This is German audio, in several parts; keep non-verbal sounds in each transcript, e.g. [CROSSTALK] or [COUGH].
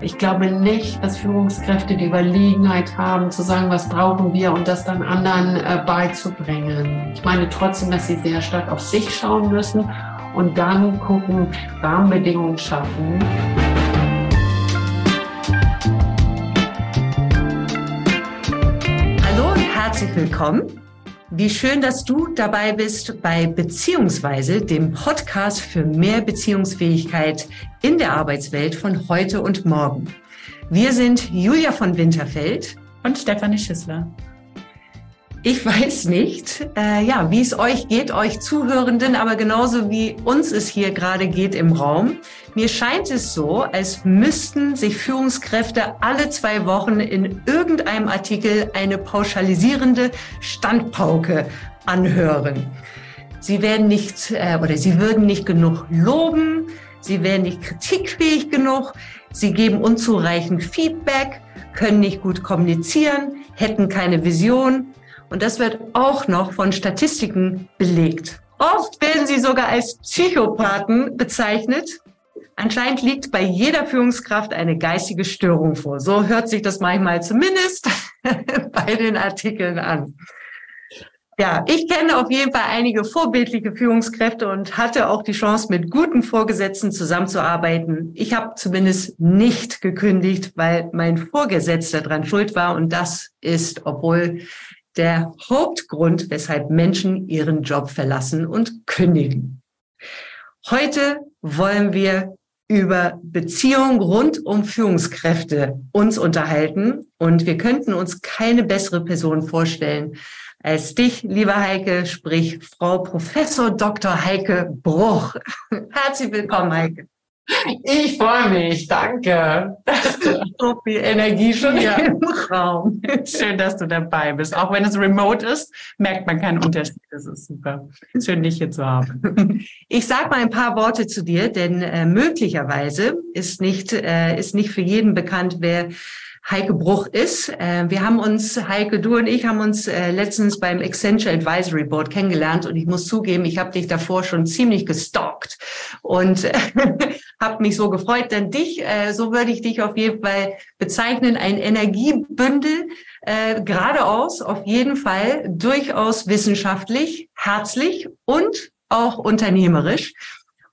Ich glaube nicht, dass Führungskräfte die Überlegenheit haben, zu sagen, was brauchen wir und das dann anderen äh, beizubringen. Ich meine trotzdem, dass sie sehr stark auf sich schauen müssen und dann gucken, Rahmenbedingungen schaffen. Hallo und herzlich willkommen. Wie schön, dass du dabei bist bei Beziehungsweise, dem Podcast für mehr Beziehungsfähigkeit in der Arbeitswelt von heute und morgen. Wir sind Julia von Winterfeld und Stefanie Schissler. Ich weiß nicht, äh, ja, wie es euch geht, euch Zuhörenden, aber genauso wie uns es hier gerade geht im Raum. Mir scheint es so, als müssten sich Führungskräfte alle zwei Wochen in irgendeinem Artikel eine pauschalisierende Standpauke anhören. Sie werden nicht äh, oder sie würden nicht genug loben, sie wären nicht kritikfähig genug, sie geben unzureichend Feedback, können nicht gut kommunizieren, hätten keine Vision und das wird auch noch von Statistiken belegt. Oft werden sie sogar als Psychopathen bezeichnet. Anscheinend liegt bei jeder Führungskraft eine geistige Störung vor. So hört sich das manchmal zumindest [LAUGHS] bei den Artikeln an. Ja, ich kenne auf jeden Fall einige vorbildliche Führungskräfte und hatte auch die Chance, mit guten Vorgesetzten zusammenzuarbeiten. Ich habe zumindest nicht gekündigt, weil mein Vorgesetzter dran schuld war. Und das ist, obwohl der Hauptgrund, weshalb Menschen ihren Job verlassen und kündigen. Heute wollen wir über Beziehungen rund um Führungskräfte uns unterhalten und wir könnten uns keine bessere Person vorstellen als dich, lieber Heike, sprich Frau Professor Dr. Heike Bruch. [LAUGHS] Herzlich willkommen, Heike. Ich freue mich, danke. [LAUGHS] so viel Energie schon hier im Raum. Schön, dass du dabei bist. Auch wenn es remote ist, merkt man keinen Unterschied. Das ist super. Schön, dich hier zu haben. [LAUGHS] Ich sage mal ein paar Worte zu dir, denn äh, möglicherweise ist nicht, äh, ist nicht für jeden bekannt, wer Heike Bruch ist. Äh, wir haben uns, Heike, du und ich haben uns äh, letztens beim Accenture Advisory Board kennengelernt und ich muss zugeben, ich habe dich davor schon ziemlich gestalkt und [LAUGHS] äh, habe mich so gefreut, denn dich, so würde ich dich auf jeden Fall bezeichnen, ein Energiebündel, geradeaus, auf jeden Fall, durchaus wissenschaftlich, herzlich und auch unternehmerisch.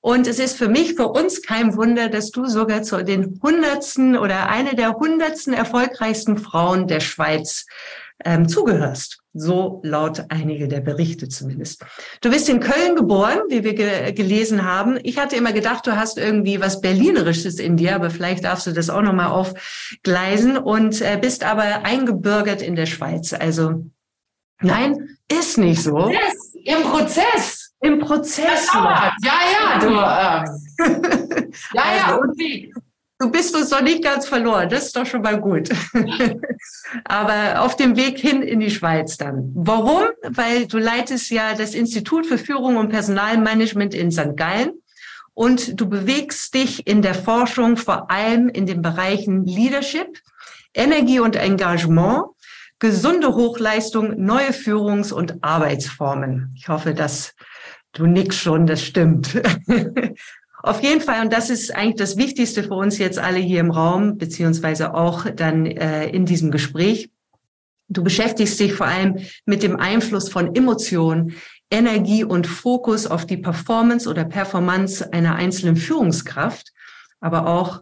Und es ist für mich, für uns kein Wunder, dass du sogar zu den hundertsten oder eine der hundertsten erfolgreichsten Frauen der Schweiz ähm, zugehörst. So laut einige der Berichte zumindest. Du bist in Köln geboren, wie wir ge gelesen haben. Ich hatte immer gedacht, du hast irgendwie was Berlinerisches in dir, aber vielleicht darfst du das auch nochmal aufgleisen und äh, bist aber eingebürgert in der Schweiz. Also nein, ist nicht so. Yes, Im Prozess. Im Prozess. Ja, ja, ja, du. Ähm, [LAUGHS] ja, ja, also, und wie? Du bist uns noch nicht ganz verloren, das ist doch schon mal gut. [LAUGHS] Aber auf dem Weg hin in die Schweiz dann. Warum? Weil du leitest ja das Institut für Führung und Personalmanagement in St. Gallen und du bewegst dich in der Forschung vor allem in den Bereichen Leadership, Energie und Engagement, gesunde Hochleistung, neue Führungs- und Arbeitsformen. Ich hoffe, das Du nix schon, das stimmt. [LAUGHS] Auf jeden Fall, und das ist eigentlich das Wichtigste für uns jetzt alle hier im Raum, beziehungsweise auch dann äh, in diesem Gespräch. Du beschäftigst dich vor allem mit dem Einfluss von Emotionen, Energie und Fokus auf die Performance oder Performance einer einzelnen Führungskraft, aber auch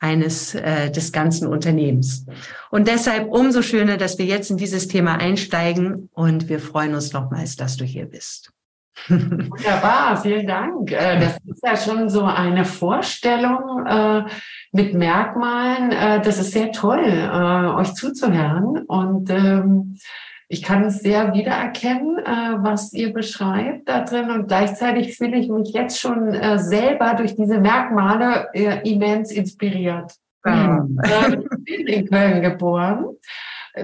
eines äh, des ganzen Unternehmens. Und deshalb umso schöner, dass wir jetzt in dieses Thema einsteigen und wir freuen uns nochmals, dass du hier bist. Wunderbar, vielen Dank. Äh, das ist ja schon so eine Vorstellung äh, mit Merkmalen. Äh, das ist sehr toll, euch zuzuhören. Und ähm, ich kann es sehr wiedererkennen, was ihr beschreibt da drin. Und gleichzeitig fühle ich mich jetzt schon selber durch diese Merkmale immens inspiriert. Mhm. Ich bin in Köln geboren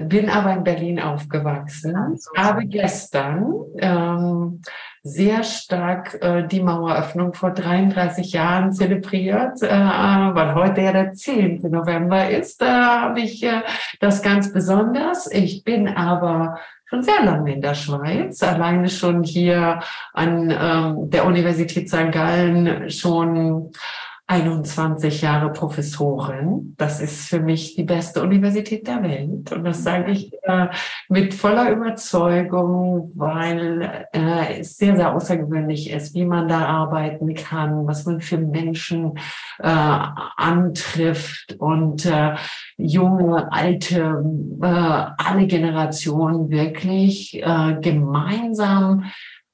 bin aber in Berlin aufgewachsen, habe gestern ähm, sehr stark äh, die Maueröffnung vor 33 Jahren zelebriert, äh, weil heute ja der 10. November ist. Da habe ich äh, das ganz besonders. Ich bin aber schon sehr lange in der Schweiz, alleine schon hier an ähm, der Universität St. Gallen schon 21 Jahre Professorin. Das ist für mich die beste Universität der Welt. Und das sage ich äh, mit voller Überzeugung, weil äh, es sehr, sehr außergewöhnlich ist, wie man da arbeiten kann, was man für Menschen äh, antrifft und äh, junge, alte, äh, alle Generationen wirklich äh, gemeinsam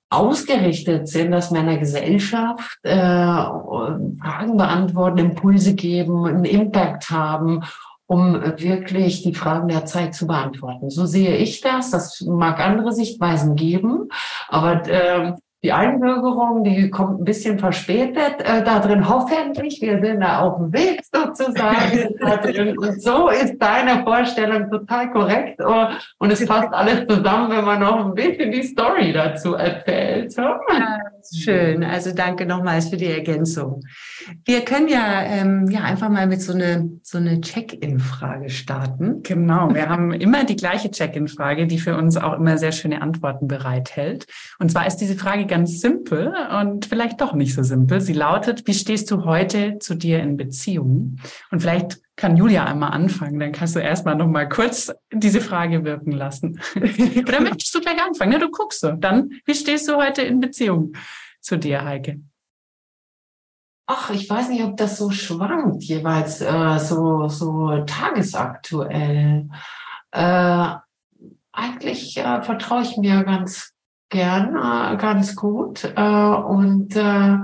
ausgerichtet sind, dass wir einer Gesellschaft äh, Fragen beantworten, Impulse geben, einen Impact haben, um wirklich die Fragen der Zeit zu beantworten. So sehe ich das. Das mag andere Sichtweisen geben, aber äh, die Einbürgerung, die kommt ein bisschen verspätet äh, da drin, hoffentlich. Wir sind da auf dem Weg sozusagen [LAUGHS] da drin. Und so ist deine Vorstellung total korrekt. Oh, und es passt alles zusammen, wenn man noch ein bisschen die Story dazu erzählt. Ja, schön. Also danke nochmals für die Ergänzung. Wir können ja, ähm, ja einfach mal mit so eine, so eine Check-in-Frage starten. Genau. Wir haben immer die gleiche Check-in-Frage, die für uns auch immer sehr schöne Antworten bereithält. Und zwar ist diese Frage ganz simpel und vielleicht doch nicht so simpel. Sie lautet, wie stehst du heute zu dir in Beziehung? Und vielleicht kann Julia einmal anfangen, dann kannst du erstmal noch mal kurz diese Frage wirken lassen. [LAUGHS] Oder möchtest du gleich anfangen? Ne, du guckst so. Dann, wie stehst du heute in Beziehung zu dir, Heike? Ach, ich weiß nicht, ob das so schwankt, jeweils äh, so, so tagesaktuell. Äh, eigentlich äh, vertraue ich mir ganz gern, äh, ganz gut. Äh, und äh,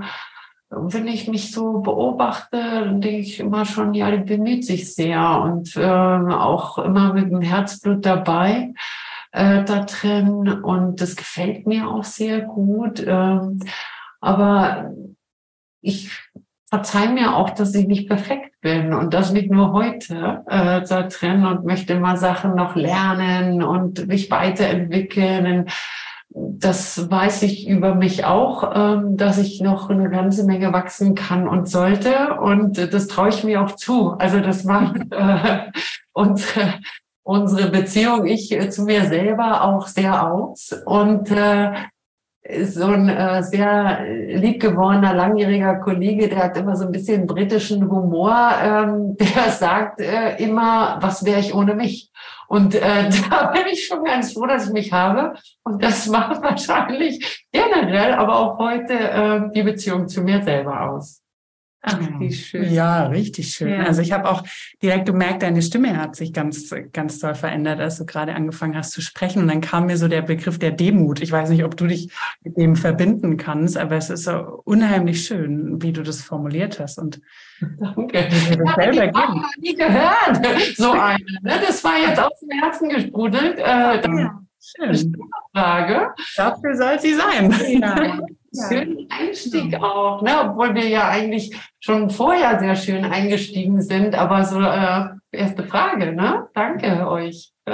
wenn ich mich so beobachte, denke ich immer schon, ja, die bemüht sich sehr und äh, auch immer mit dem Herzblut dabei äh, da drin. Und das gefällt mir auch sehr gut. Äh, aber ich verzeih mir auch, dass ich nicht perfekt bin und das nicht nur heute äh, da drin und möchte mal Sachen noch lernen und mich weiterentwickeln das weiß ich über mich auch, ähm, dass ich noch eine ganze Menge wachsen kann und sollte. Und das traue ich mir auch zu. Also das macht [LAUGHS] äh, unsere, unsere Beziehung, ich äh, zu mir selber auch sehr aus. Und äh, so ein äh, sehr liebgewordener, langjähriger Kollege, der hat immer so ein bisschen britischen Humor, ähm, der [LAUGHS] sagt äh, immer, was wäre ich ohne mich? Und äh, [LAUGHS] da bin ich schon ganz froh, dass ich mich habe. Und das macht [LAUGHS] wahrscheinlich generell, aber auch heute äh, die Beziehung zu mir selber aus. Ach, wie schön. Ja, richtig schön. Ja. Also ich habe auch direkt gemerkt, deine Stimme hat sich ganz, ganz toll verändert, als du gerade angefangen hast zu sprechen. Und dann kam mir so der Begriff der Demut. Ich weiß nicht, ob du dich mit dem verbinden kannst, aber es ist so unheimlich schön, wie du das formuliert hast. Und Danke. Das selber ich habe nie gehört, [LAUGHS] so eine. Ne? Das war jetzt aus dem Herzen gesprudelt. Äh, ja. Schön. Frage. Dafür soll sie sein. Ja. [LAUGHS] Schönen Einstieg ja. auch, ne? obwohl wir ja eigentlich schon vorher sehr schön eingestiegen sind. Aber so äh, erste Frage, ne? Danke euch. [LAUGHS]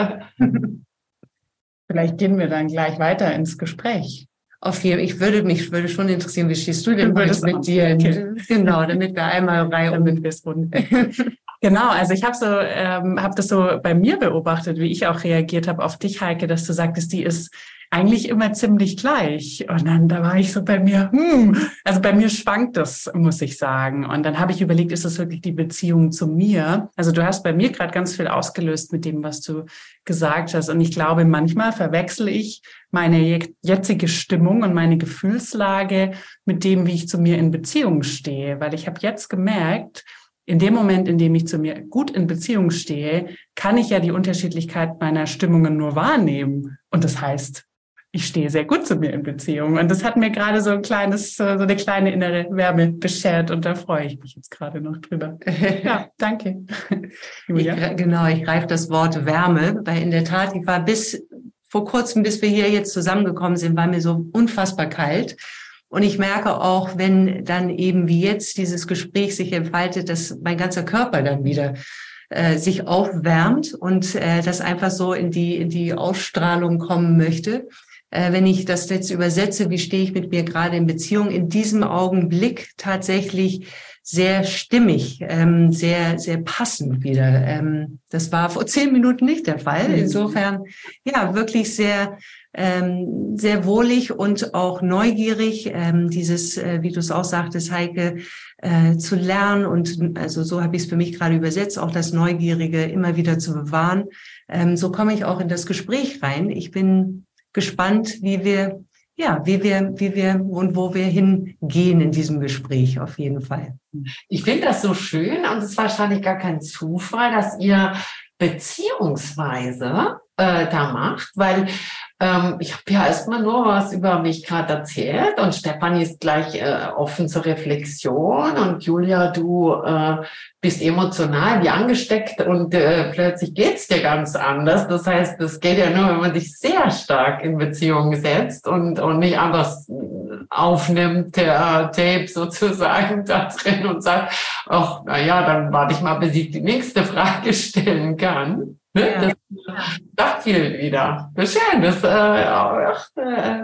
Vielleicht gehen wir dann gleich weiter ins Gespräch. Auf jeden Ich würde mich würde schon interessieren, wie stehst du denn heute mit dir? Okay. [LAUGHS] Genau, damit wir einmal Reihe um mit rund. [LAUGHS] Genau, also ich habe so, ähm, habe das so bei mir beobachtet, wie ich auch reagiert habe auf dich, Heike, dass du sagtest, die ist eigentlich immer ziemlich gleich. Und dann da war ich so bei mir, hm, also bei mir schwankt das, muss ich sagen. Und dann habe ich überlegt, ist das wirklich die Beziehung zu mir? Also du hast bei mir gerade ganz viel ausgelöst mit dem, was du gesagt hast. Und ich glaube, manchmal verwechsel ich meine jetzige Stimmung und meine Gefühlslage mit dem, wie ich zu mir in Beziehung stehe. Weil ich habe jetzt gemerkt, in dem Moment, in dem ich zu mir gut in Beziehung stehe, kann ich ja die Unterschiedlichkeit meiner Stimmungen nur wahrnehmen. Und das heißt, ich stehe sehr gut zu mir in Beziehung. Und das hat mir gerade so ein kleines, so eine kleine innere Wärme beschert und da freue ich mich jetzt gerade noch drüber. Ja, [LAUGHS] danke. Julia. Ich, genau, ich greife das Wort Wärme, weil in der Tat, ich war bis vor kurzem, bis wir hier jetzt zusammengekommen sind, war mir so unfassbar kalt. Und ich merke auch, wenn dann eben wie jetzt dieses Gespräch sich entfaltet, dass mein ganzer Körper dann wieder äh, sich aufwärmt und äh, das einfach so in die, in die Ausstrahlung kommen möchte äh, wenn ich das jetzt übersetze, wie stehe ich mit mir gerade in Beziehung, in diesem Augenblick tatsächlich sehr stimmig, ähm, sehr, sehr passend wieder. Ähm, das war vor [LAUGHS] zehn Minuten nicht der Fall. Mhm. Insofern, ja, wirklich sehr, ähm, sehr wohlig und auch neugierig. Ähm, dieses, äh, wie du es auch sagtest, Heike, äh, zu lernen und also so habe ich es für mich gerade übersetzt, auch das Neugierige immer wieder zu bewahren. Ähm, so komme ich auch in das Gespräch rein. Ich bin gespannt, wie wir ja, wie wir, wie wir und wo wir hingehen in diesem Gespräch auf jeden Fall. Ich finde das so schön und es ist wahrscheinlich gar kein Zufall, dass ihr beziehungsweise äh, da macht, weil ähm, ich habe ja erstmal nur was über mich gerade erzählt und Stefanie ist gleich äh, offen zur Reflexion und Julia, du äh, bist emotional wie angesteckt und äh, plötzlich geht's dir ganz anders. Das heißt, das geht ja nur, wenn man sich sehr stark in Beziehung setzt und, und nicht anders aufnimmt, der Tape sozusagen [LAUGHS] da drin und sagt, ach, na ja, dann warte ich mal, bis ich die nächste Frage stellen kann. Ne? Ja. Das sagt viel wieder. Das ist schön. Das, äh, ach, äh,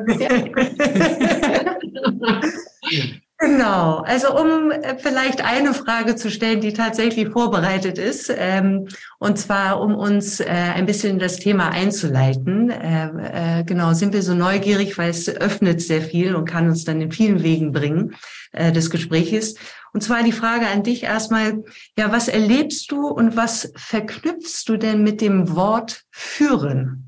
[LAUGHS] Genau, also um äh, vielleicht eine Frage zu stellen, die tatsächlich vorbereitet ist, ähm, und zwar um uns äh, ein bisschen in das Thema einzuleiten. Äh, äh, genau, sind wir so neugierig, weil es öffnet sehr viel und kann uns dann in vielen Wegen bringen äh, des Gespräches. Und zwar die Frage an dich erstmal, ja, was erlebst du und was verknüpfst du denn mit dem Wort führen?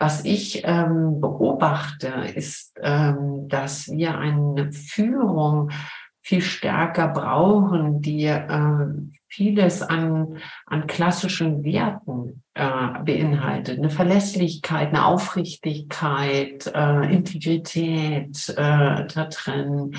Was ich ähm, beobachte, ist, ähm, dass wir eine Führung viel stärker brauchen, die äh, vieles an, an klassischen Werten äh, beinhaltet. Eine Verlässlichkeit, eine Aufrichtigkeit, äh, Integrität äh, da drin.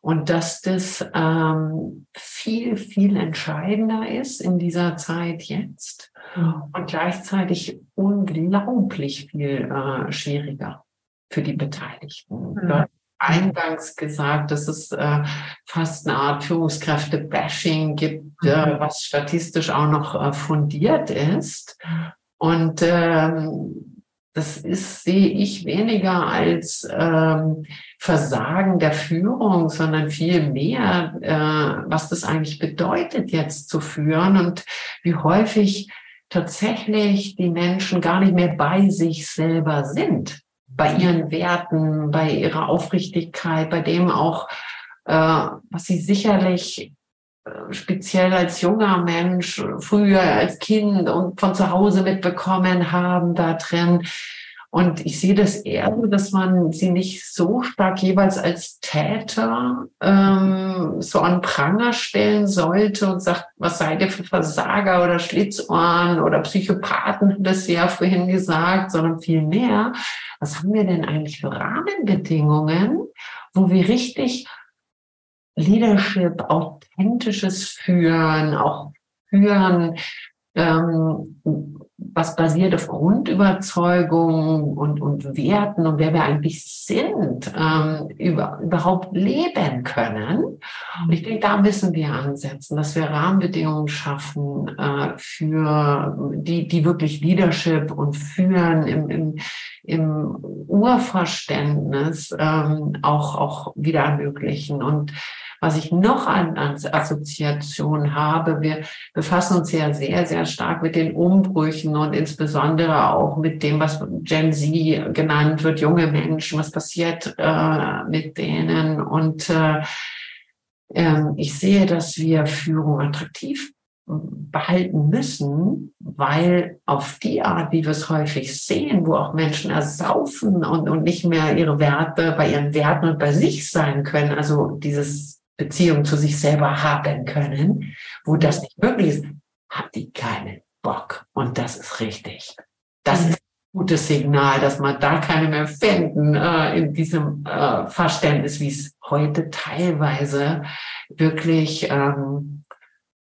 Und dass das ähm, viel, viel entscheidender ist in dieser Zeit jetzt mhm. und gleichzeitig unglaublich viel äh, schwieriger für die Beteiligten. Mhm. Eingangs gesagt, dass es äh, fast eine Art Führungskräfte-Bashing gibt, äh, mhm. äh, was statistisch auch noch äh, fundiert ist. Und ähm, das ist, sehe ich weniger als ähm, Versagen der Führung, sondern viel mehr, äh, was das eigentlich bedeutet, jetzt zu führen und wie häufig tatsächlich die Menschen gar nicht mehr bei sich selber sind, bei ihren Werten, bei ihrer Aufrichtigkeit, bei dem auch, äh, was sie sicherlich speziell als junger Mensch, früher als Kind und von zu Hause mitbekommen haben da drin. Und ich sehe das eher so, dass man sie nicht so stark jeweils als Täter ähm, so an Pranger stellen sollte und sagt, was seid ihr für Versager oder Schlitzohren oder Psychopathen, das ja vorhin gesagt, sondern viel mehr, was haben wir denn eigentlich für Rahmenbedingungen, wo wir richtig Leadership, authentisches Führen, auch Führen, ähm, was basiert auf Grundüberzeugungen und, und Werten und wer wir eigentlich sind, ähm, über, überhaupt leben können. Und ich denke, da müssen wir ansetzen, dass wir Rahmenbedingungen schaffen äh, für die, die wirklich Leadership und Führen im, im, im Urverständnis ähm, auch, auch wieder ermöglichen. Und was ich noch an, an Assoziation habe, wir befassen uns ja sehr, sehr stark mit den Umbrüchen und insbesondere auch mit dem, was Gen Z genannt wird, junge Menschen, was passiert äh, mit denen. Und äh, äh, ich sehe, dass wir Führung attraktiv behalten müssen, weil auf die Art, wie wir es häufig sehen, wo auch Menschen ersaufen und, und nicht mehr ihre Werte bei ihren Werten und bei sich sein können, also dieses Beziehung zu sich selber haben können, wo das nicht möglich ist, hat die keinen Bock. Und das ist richtig. Das ist ein gutes Signal, dass man da keine mehr finden äh, in diesem äh, Verständnis, wie es heute teilweise wirklich ähm,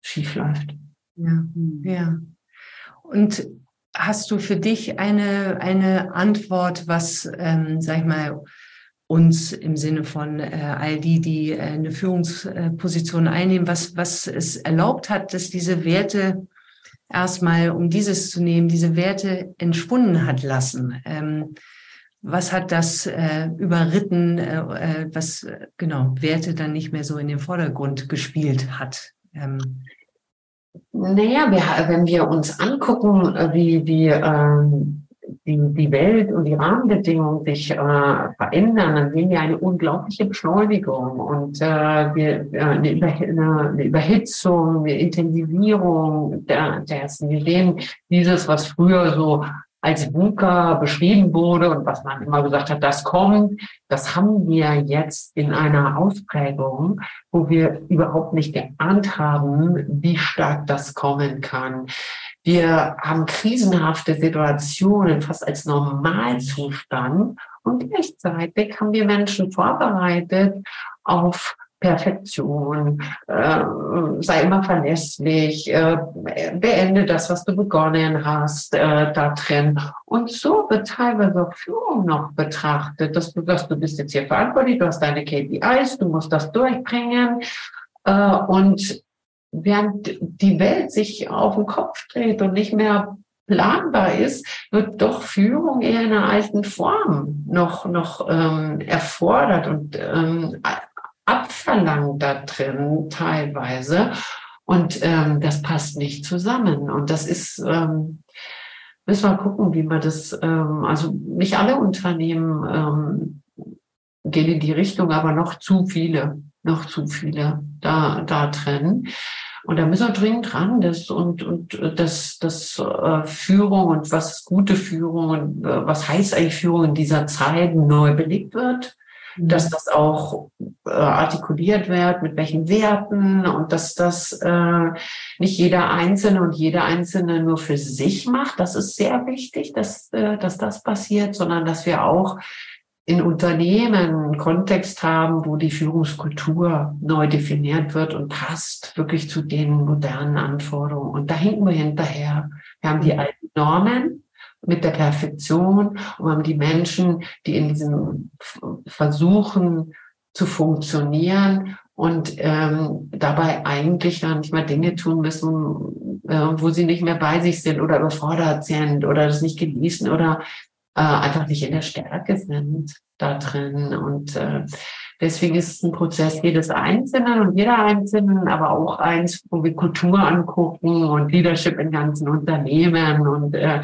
schief läuft. Ja, ja. Und hast du für dich eine, eine Antwort, was, ähm, sag ich mal, uns im Sinne von äh, all die, die äh, eine Führungsposition einnehmen, was, was es erlaubt hat, dass diese Werte erstmal, um dieses zu nehmen, diese Werte entschwunden hat lassen. Ähm, was hat das äh, überritten, äh, äh was genau Werte dann nicht mehr so in den Vordergrund gespielt hat? Ähm. Naja, wir, wenn wir uns angucken, äh, wie, wie ähm, die, die Welt und die Rahmenbedingungen sich äh, verändern, dann sehen wir eine unglaubliche Beschleunigung und äh, wir, äh, eine, Über, eine Überhitzung, eine Intensivierung der, dessen. Wir sehen dieses, was früher so als VUCA beschrieben wurde und was man immer gesagt hat, das kommt, das haben wir jetzt in einer Ausprägung, wo wir überhaupt nicht geahnt haben, wie stark das kommen kann. Wir haben krisenhafte Situationen fast als Normalzustand und gleichzeitig haben wir Menschen vorbereitet auf Perfektion, äh, sei immer verlässlich, äh, beende das, was du begonnen hast, äh, da drin. Und so wird teilweise auch Führung noch betrachtet, dass du sagst, du bist jetzt hier verantwortlich, du hast deine KPIs, du musst das durchbringen. Äh, und während die Welt sich auf den Kopf dreht und nicht mehr planbar ist, wird doch Führung eher in einer alten Form noch, noch ähm, erfordert und ähm, abverlangt da drin teilweise. Und ähm, das passt nicht zusammen. Und das ist, ähm, müssen wir gucken, wie man das, ähm, also nicht alle Unternehmen ähm, gehen in die Richtung, aber noch zu viele, noch zu viele da, da drin. Und da müssen wir dringend dran, das und, und das, das äh, Führung und was ist gute Führung und äh, was heißt eigentlich Führung in dieser Zeit neu belegt wird dass das auch äh, artikuliert wird, mit welchen Werten und dass das äh, nicht jeder Einzelne und jede Einzelne nur für sich macht. Das ist sehr wichtig, dass, äh, dass das passiert, sondern dass wir auch in Unternehmen einen Kontext haben, wo die Führungskultur neu definiert wird und passt wirklich zu den modernen Anforderungen. Und da hinken wir hinterher. Wir haben die alten Normen, mit der Perfektion und haben die Menschen, die in diesem Versuchen zu funktionieren und ähm, dabei eigentlich dann nicht mehr Dinge tun müssen, äh, wo sie nicht mehr bei sich sind oder überfordert sind oder das nicht genießen oder äh, einfach nicht in der Stärke sind da drin. Und äh, deswegen ist es ein Prozess jedes Einzelnen und jeder Einzelnen, aber auch eins, wo wir Kultur angucken und Leadership in ganzen Unternehmen und äh,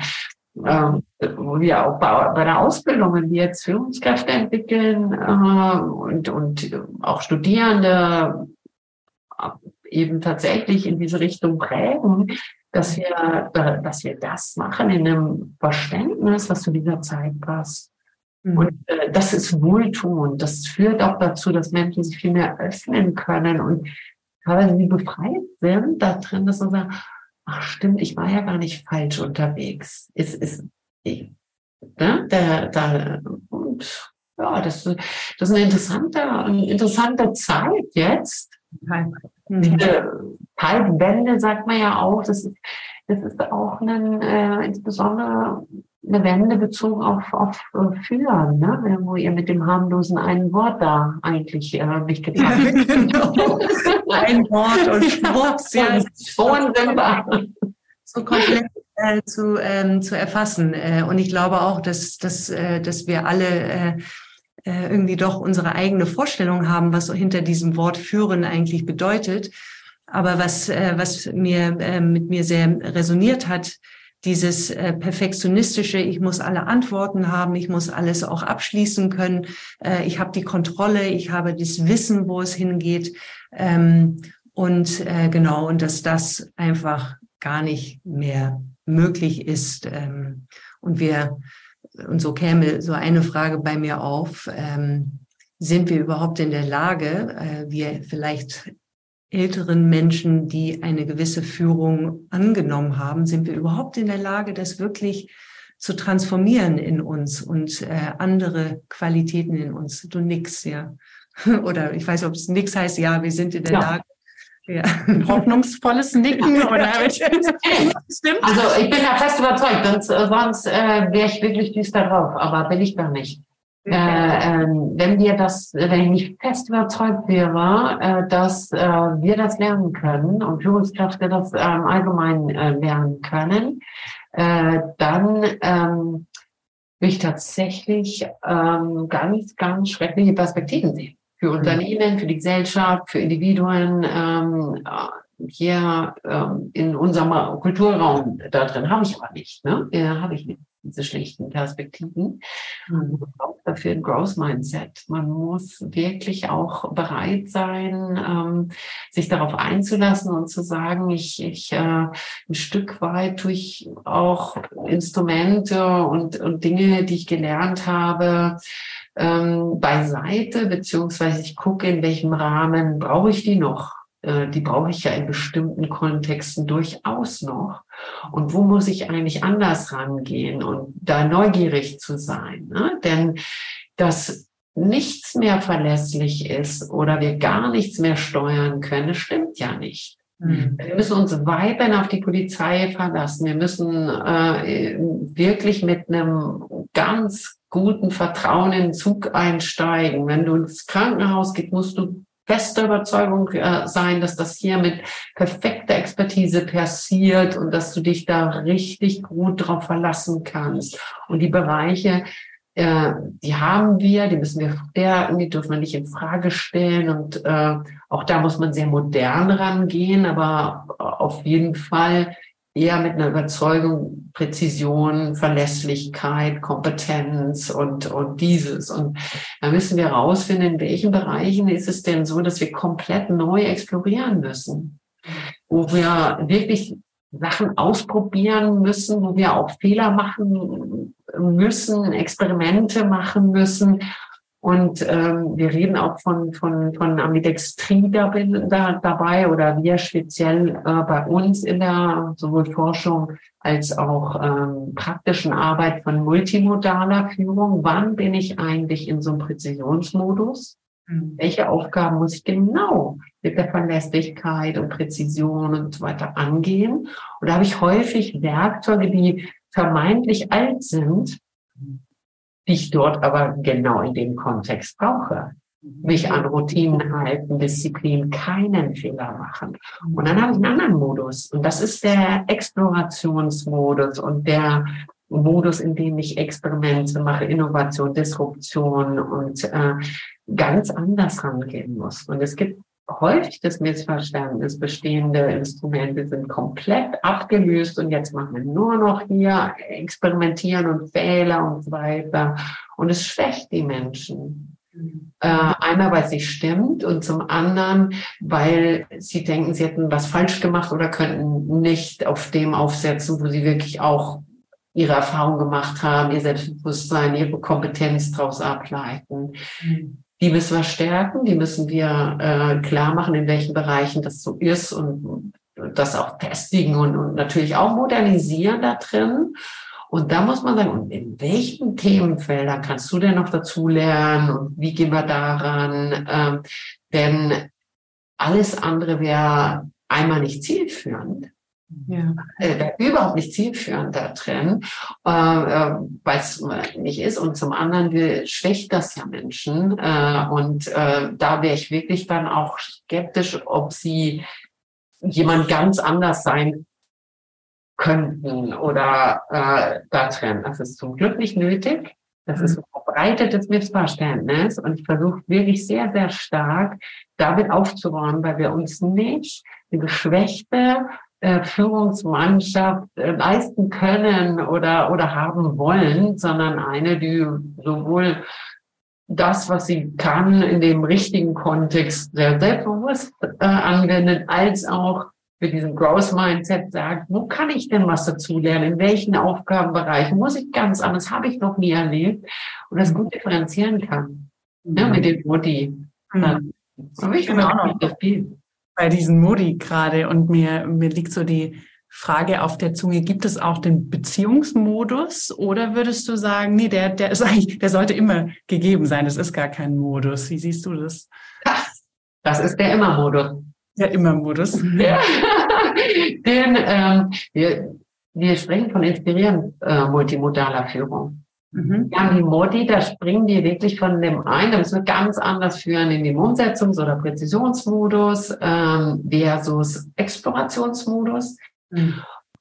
ähm, wo wir auch bei, bei der Ausbildung, wenn wir jetzt Führungskräfte entwickeln äh, und, und auch Studierende äh, eben tatsächlich in diese Richtung prägen, dass wir, äh, dass wir das machen in einem Verständnis, was zu dieser Zeit passt. Mhm. Und äh, das ist wohltuend. Das führt auch dazu, dass Menschen sich viel mehr öffnen können und teilweise sie befreit sind da drin, dass sie sagen, ach stimmt, ich war ja gar nicht falsch unterwegs. Es ist, ich, ne, da, da, und ja, das, das ist eine interessante, eine interessante Zeit jetzt. Mhm. Diese Zeitwende sagt man ja auch, das ist, das ist auch ein, äh, insbesondere eine Wende bezogen auf, auf äh, Führen, ne? wo ihr mit dem harmlosen einen Wort da eigentlich äh, mich getan habt. Genau. [LAUGHS] Ein Wort und schwupps, ja. Wunderbar. So komplett äh, zu, ähm, zu erfassen. Äh, und ich glaube auch, dass, dass, äh, dass wir alle äh, äh, irgendwie doch unsere eigene Vorstellung haben, was hinter diesem Wort führen eigentlich bedeutet. Aber was, äh, was mir äh, mit mir sehr resoniert hat, dieses äh, perfektionistische, ich muss alle Antworten haben, ich muss alles auch abschließen können, äh, ich habe die Kontrolle, ich habe das Wissen, wo es hingeht. Ähm, und äh, genau, und dass das einfach gar nicht mehr möglich ist. Ähm, und wir, und so käme so eine Frage bei mir auf, ähm, sind wir überhaupt in der Lage, äh, wir vielleicht älteren Menschen, die eine gewisse Führung angenommen haben, sind wir überhaupt in der Lage, das wirklich zu transformieren in uns und äh, andere Qualitäten in uns. Du nix, ja. [LAUGHS] Oder ich weiß, ob es nix heißt, ja, wir sind in der ja. Lage. Ja. Ein hoffnungsvolles Nicken [LAUGHS] oder [LAUGHS] Stimmt. Also ich bin da fest überzeugt, sonst, sonst äh, wäre ich wirklich düster drauf, aber bin ich gar nicht. Äh, äh, wenn wir das, wenn ich fest überzeugt wäre, äh, dass äh, wir das lernen können und Führungskräfte das ähm, allgemein äh, lernen können, äh, dann ähm, will ich tatsächlich ähm, ganz, ganz schreckliche Perspektiven sehen. Für mhm. Unternehmen, für die Gesellschaft, für Individuen. Ähm, hier ähm, in unserem Kulturraum da drin habe ich aber nicht. Ne? Ja, habe ich nicht diese schlichten Perspektiven. Man braucht dafür ein Growth Mindset. Man muss wirklich auch bereit sein, ähm, sich darauf einzulassen und zu sagen, ich, ich äh, ein Stück weit tue ich auch Instrumente und, und Dinge, die ich gelernt habe, ähm, beiseite, beziehungsweise ich gucke, in welchem Rahmen brauche ich die noch die brauche ich ja in bestimmten Kontexten durchaus noch. Und wo muss ich eigentlich anders rangehen und da neugierig zu sein? Ne? Denn dass nichts mehr verlässlich ist oder wir gar nichts mehr steuern können, stimmt ja nicht. Mhm. Wir müssen uns weiterhin auf die Polizei verlassen. Wir müssen äh, wirklich mit einem ganz guten Vertrauen in den Zug einsteigen. Wenn du ins Krankenhaus gehst, musst du fester Überzeugung äh, sein, dass das hier mit perfekter Expertise passiert und dass du dich da richtig gut drauf verlassen kannst. Und die Bereiche, äh, die haben wir, die müssen wir stärken, die dürfen wir nicht in Frage stellen. Und äh, auch da muss man sehr modern rangehen, aber auf jeden Fall eher mit einer Überzeugung, Präzision, Verlässlichkeit, Kompetenz und, und dieses. Und da müssen wir herausfinden, in welchen Bereichen ist es denn so, dass wir komplett neu explorieren müssen, wo wir wirklich Sachen ausprobieren müssen, wo wir auch Fehler machen müssen, Experimente machen müssen und ähm, wir reden auch von, von, von Ambidextrie da, da, dabei oder wir speziell äh, bei uns in der sowohl Forschung als auch ähm, praktischen Arbeit von multimodaler Führung. Wann bin ich eigentlich in so einem Präzisionsmodus? Mhm. Welche Aufgaben muss ich genau mit der Verlässlichkeit und Präzision und so weiter angehen? Und da habe ich häufig Werkzeuge, die vermeintlich alt sind, die ich dort aber genau in dem Kontext brauche. Mich an Routinen halten, Disziplin, keinen Fehler machen. Und dann habe ich einen anderen Modus. Und das ist der Explorationsmodus und der Modus, in dem ich Experimente mache, Innovation, Disruption und äh, ganz anders rangehen muss. Und es gibt häufig das Missverständnis, bestehende Instrumente sind komplett abgelöst und jetzt machen wir nur noch hier experimentieren und Fehler und so weiter. Und es schwächt die Menschen. Äh, einmal, weil nicht stimmt und zum anderen, weil sie denken, sie hätten was falsch gemacht oder könnten nicht auf dem aufsetzen, wo sie wirklich auch ihre Erfahrung gemacht haben, ihr Selbstbewusstsein, ihre Kompetenz daraus ableiten. Mhm die müssen wir stärken, die müssen wir äh, klar machen, in welchen Bereichen das so ist und das auch festigen und, und natürlich auch modernisieren da drin. Und da muss man sagen, und in welchen Themenfeldern kannst du denn noch dazu lernen und wie gehen wir daran? Ähm, denn alles andere wäre einmal nicht zielführend. Ja. Äh, überhaupt nicht zielführend da drin, äh, äh, weil es nicht ist. Und zum anderen schwächt das ja Menschen. Äh, und äh, da wäre ich wirklich dann auch skeptisch, ob sie jemand ganz anders sein könnten oder äh, da drin. Das ist zum Glück nicht nötig. Das ist ein verbreitetes Missverständnis und ich versuche wirklich sehr, sehr stark damit aufzuräumen, weil wir uns nicht die geschwächte äh, Führungsmannschaft äh, leisten können oder, oder haben wollen, sondern eine, die sowohl das, was sie kann, in dem richtigen Kontext sehr selbstbewusst äh, anwendet, als auch für diesen Growth Mindset sagt, wo kann ich denn was dazu lernen? In welchen Aufgabenbereichen muss ich ganz anders? Habe ich noch nie erlebt und das gut differenzieren kann. Ja, mit dem Modi. Mhm. ich finde auch noch das viel bei diesen Modi gerade und mir, mir liegt so die Frage auf der Zunge, gibt es auch den Beziehungsmodus oder würdest du sagen, nee, der, der ist eigentlich, der sollte immer gegeben sein, das ist gar kein Modus. Wie siehst du das? Das ist der Immer-Modus. Der Immer-Modus. Ja. [LAUGHS] Den, ähm, wir, wir sprechen von inspirieren äh, multimodaler Führung. Mhm. Ja, die Modi, da springen die wirklich von dem ein, da müssen wir ganz anders führen in den Umsetzungs- oder Präzisionsmodus ähm, versus Explorationsmodus. Mhm.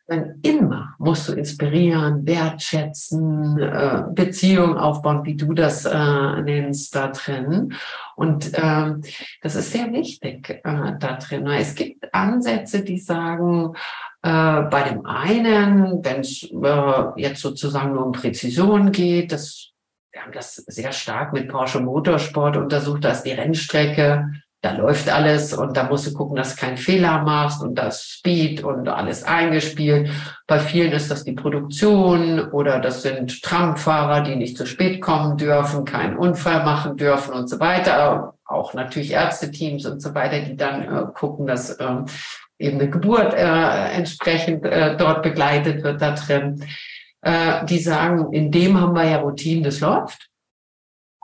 Dann immer musst du inspirieren, wertschätzen, äh, Beziehungen aufbauen, wie du das äh, nennst da drin. Und ähm, das ist sehr wichtig äh, da drin. Es gibt Ansätze, die sagen, äh, bei dem einen, wenn es äh, jetzt sozusagen nur um Präzision geht, das, wir haben das sehr stark mit Porsche Motorsport untersucht, da ist die Rennstrecke da läuft alles und da musst du gucken, dass du keinen Fehler machst und das Speed und alles eingespielt. Bei vielen ist das die Produktion oder das sind Tramfahrer, die nicht zu spät kommen dürfen, keinen Unfall machen dürfen und so weiter. Auch natürlich Ärzteteams und so weiter, die dann äh, gucken, dass äh, eben eine Geburt äh, entsprechend äh, dort begleitet wird da drin. Äh, die sagen, in dem haben wir ja Routinen, das läuft.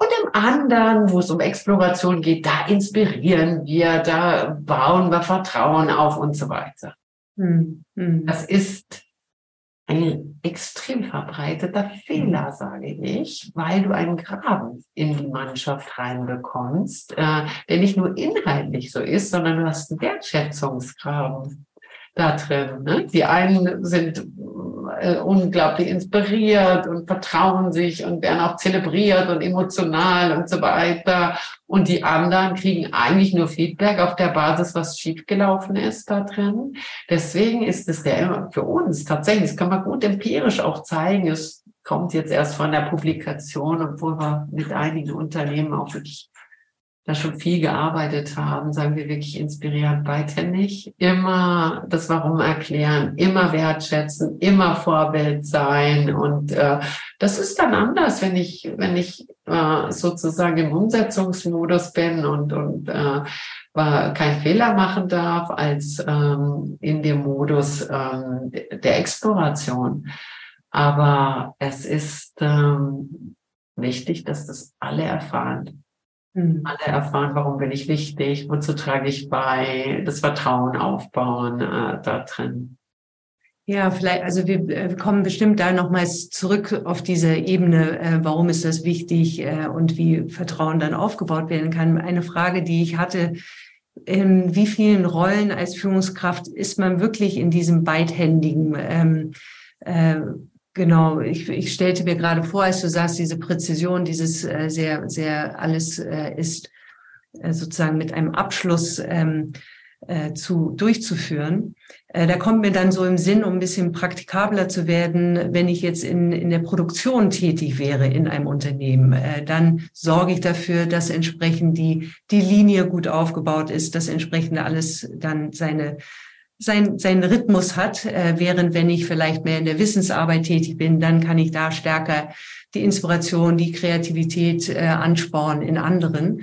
Und im anderen, wo es um Exploration geht, da inspirieren wir, da bauen wir Vertrauen auf und so weiter. Mhm. Das ist ein extrem verbreiteter Fehler, sage ich, weil du einen Graben in die Mannschaft reinbekommst, äh, der nicht nur inhaltlich so ist, sondern du hast einen Wertschätzungsgraben da drin. Ne? Die einen sind äh, unglaublich inspiriert und vertrauen sich und werden auch zelebriert und emotional und so weiter. Und die anderen kriegen eigentlich nur Feedback auf der Basis, was schiefgelaufen ist da drin. Deswegen ist es der für uns tatsächlich, das kann man gut empirisch auch zeigen, es kommt jetzt erst von der Publikation, obwohl wir mit einigen Unternehmen auch wirklich da schon viel gearbeitet haben, sagen wir wirklich inspirierend beidhändig. Immer das Warum erklären, immer wertschätzen, immer Vorbild sein. Und äh, das ist dann anders, wenn ich, wenn ich äh, sozusagen im Umsetzungsmodus bin und, und äh, keinen Fehler machen darf, als ähm, in dem Modus ähm, der Exploration. Aber es ist ähm, wichtig, dass das alle erfahren Mhm. Alle erfahren, warum bin ich wichtig, wozu trage ich bei, das Vertrauen aufbauen äh, da drin. Ja, vielleicht, also wir, wir äh, kommen bestimmt da nochmals zurück auf diese Ebene, äh, warum ist das wichtig äh, und wie Vertrauen dann aufgebaut werden kann. Eine Frage, die ich hatte, in wie vielen Rollen als Führungskraft ist man wirklich in diesem beidhändigen ähm, äh, Genau, ich, ich stellte mir gerade vor, als du sagst, diese Präzision, dieses äh, sehr, sehr alles äh, ist äh, sozusagen mit einem Abschluss ähm, äh, zu durchzuführen. Äh, da kommt mir dann so im Sinn, um ein bisschen praktikabler zu werden, wenn ich jetzt in, in der Produktion tätig wäre in einem Unternehmen, äh, dann sorge ich dafür, dass entsprechend die, die Linie gut aufgebaut ist, dass entsprechend alles dann seine sein, seinen Rhythmus hat, äh, während wenn ich vielleicht mehr in der Wissensarbeit tätig bin, dann kann ich da stärker die Inspiration, die Kreativität äh, anspornen in anderen.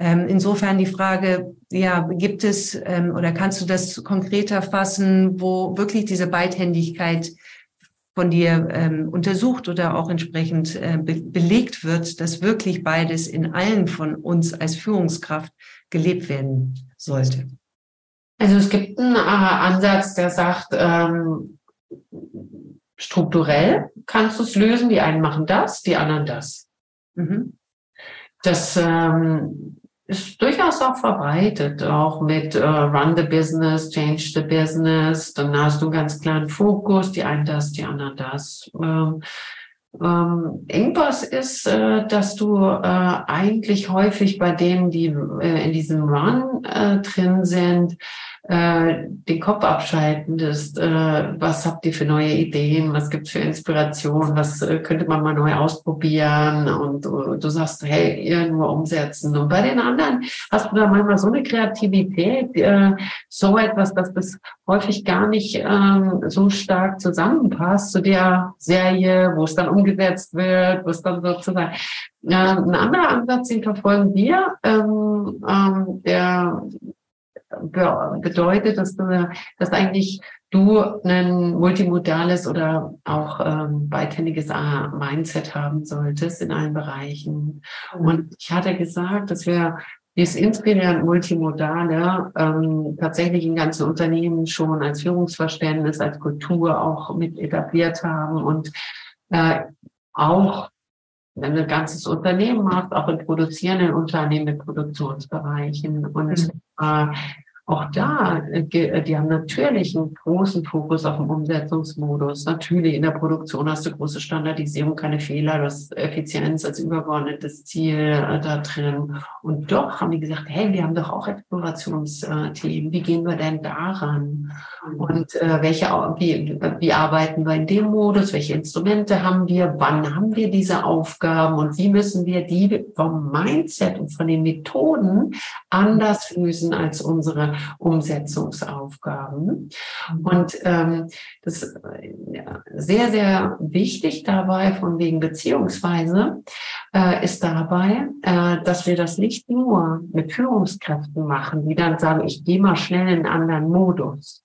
Ähm, insofern die Frage, ja, gibt es ähm, oder kannst du das konkreter fassen, wo wirklich diese Beidhändigkeit von dir ähm, untersucht oder auch entsprechend äh, be belegt wird, dass wirklich beides in allen von uns als Führungskraft gelebt werden sollte? Also es gibt einen äh, Ansatz, der sagt, ähm, strukturell kannst du es lösen. Die einen machen das, die anderen das. Mhm. Das ähm, ist durchaus auch verbreitet, auch mit äh, Run the Business, Change the Business. Dann hast du einen ganz klaren Fokus, die einen das, die anderen das. Ähm, ähm, Engpass ist, äh, dass du äh, eigentlich häufig bei denen, die äh, in diesem Run äh, drin sind, äh, den Kopf abschalten ist, äh, was habt ihr für neue Ideen, was gibt's für Inspiration, was äh, könnte man mal neu ausprobieren und du, du sagst, hey, ihr nur umsetzen. Und bei den anderen hast du da manchmal so eine Kreativität, äh, so etwas, dass das häufig gar nicht ähm, so stark zusammenpasst zu der Serie, wo es dann umgesetzt wird, wo es dann sozusagen äh, ein anderer Ansatz, den verfolgen wir, ähm, ähm, der bedeutet, dass du, dass eigentlich du ein multimodales oder auch ähm, beidhändiges äh, Mindset haben solltest in allen Bereichen. Mhm. Und ich hatte gesagt, dass wir dieses inspirierend Multimodale ähm, tatsächlich in ganzen Unternehmen schon als Führungsverständnis, als Kultur auch mit etabliert haben und äh, auch wenn du ein ganzes Unternehmen machst, auch in produzierenden Unternehmen mit Produktionsbereichen. Und mhm. äh, auch da, äh, äh, die haben natürlich einen großen Fokus auf den Umsetzungsmodus. Natürlich in der Produktion hast du große Standardisierung, keine Fehler, du hast Effizienz als übergeordnetes Ziel äh, da drin. Und doch haben die gesagt, hey, wir haben doch auch Explorationsthemen. Wie gehen wir denn daran? Und äh, welche, wie, wie arbeiten wir in dem Modus? Welche Instrumente haben wir? Wann haben wir diese Aufgaben? Und wie müssen wir die vom Mindset und von den Methoden anders lösen als unsere Umsetzungsaufgaben. Und ähm, das ist ja, sehr, sehr wichtig dabei, von wegen beziehungsweise, äh, ist dabei, äh, dass wir das nicht nur mit Führungskräften machen, die dann sagen, ich gehe mal schnell in einen anderen Modus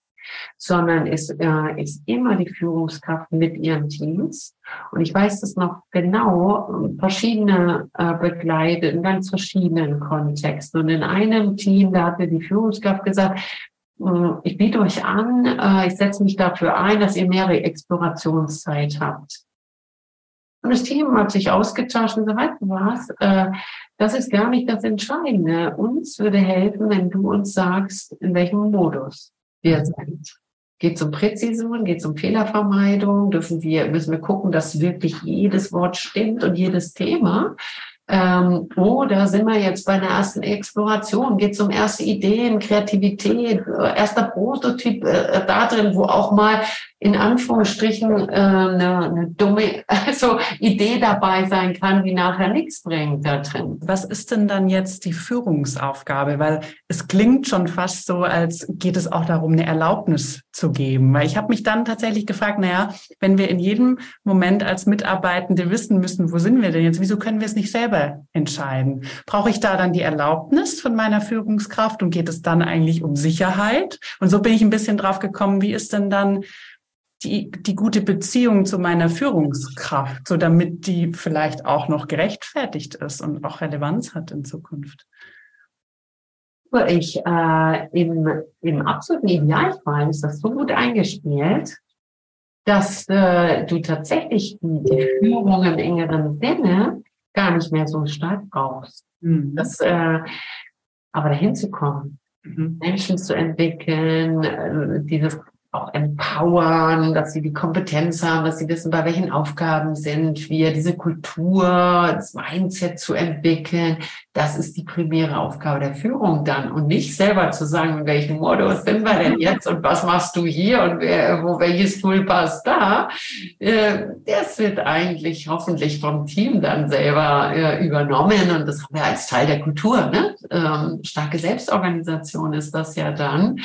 sondern es äh, ist immer die Führungskraft mit ihren Teams. Und ich weiß das noch genau, verschiedene äh, Begleiter in ganz verschiedenen Kontexten. Und in einem Team, da hatte die Führungskraft gesagt, äh, ich biete euch an, äh, ich setze mich dafür ein, dass ihr mehrere Explorationszeit habt. Und das Team hat sich ausgetauscht und gesagt, was, äh, das ist gar nicht das Entscheidende. Uns würde helfen, wenn du uns sagst, in welchem Modus wir sind. Geht es um Präzision, geht es um Fehlervermeidung, dürfen wir, müssen wir gucken, dass wirklich jedes Wort stimmt und jedes Thema. Ähm, oder sind wir jetzt bei einer ersten Exploration? Geht es um erste Ideen, Kreativität, äh, erster Prototyp äh, da drin, wo auch mal in Anführungsstrichen äh, eine, eine dumme [LAUGHS] also Idee dabei sein kann, die nachher nichts bringt da drin. Was ist denn dann jetzt die Führungsaufgabe? Weil es klingt schon fast so, als geht es auch darum, eine Erlaubnis zu geben. Weil ich habe mich dann tatsächlich gefragt, naja, wenn wir in jedem Moment als Mitarbeitende wissen müssen, wo sind wir denn jetzt, wieso können wir es nicht selber entscheiden? Brauche ich da dann die Erlaubnis von meiner Führungskraft und geht es dann eigentlich um Sicherheit? Und so bin ich ein bisschen drauf gekommen, wie ist denn dann die, die gute Beziehung zu meiner Führungskraft, so damit die vielleicht auch noch gerechtfertigt ist und auch Relevanz hat in Zukunft? Ich, äh, im, im absoluten Idealfall ist das so gut eingespielt, dass äh, du tatsächlich die, Führung im engeren Sinne gar nicht mehr so stark brauchst. Mhm. Das, äh, aber dahin zu kommen, mhm. Menschen zu entwickeln, äh, dieses auch empowern, dass sie die Kompetenz haben, dass sie wissen, bei welchen Aufgaben sind wir, diese Kultur, das Mindset zu entwickeln. Das ist die primäre Aufgabe der Führung dann und nicht selber zu sagen, in welchem Modus sind wir denn jetzt und was machst du hier und wer, wo welches Tool passt da. Äh, das wird eigentlich hoffentlich vom Team dann selber äh, übernommen und das haben wir als Teil der Kultur. Ne? Ähm, starke Selbstorganisation ist das ja dann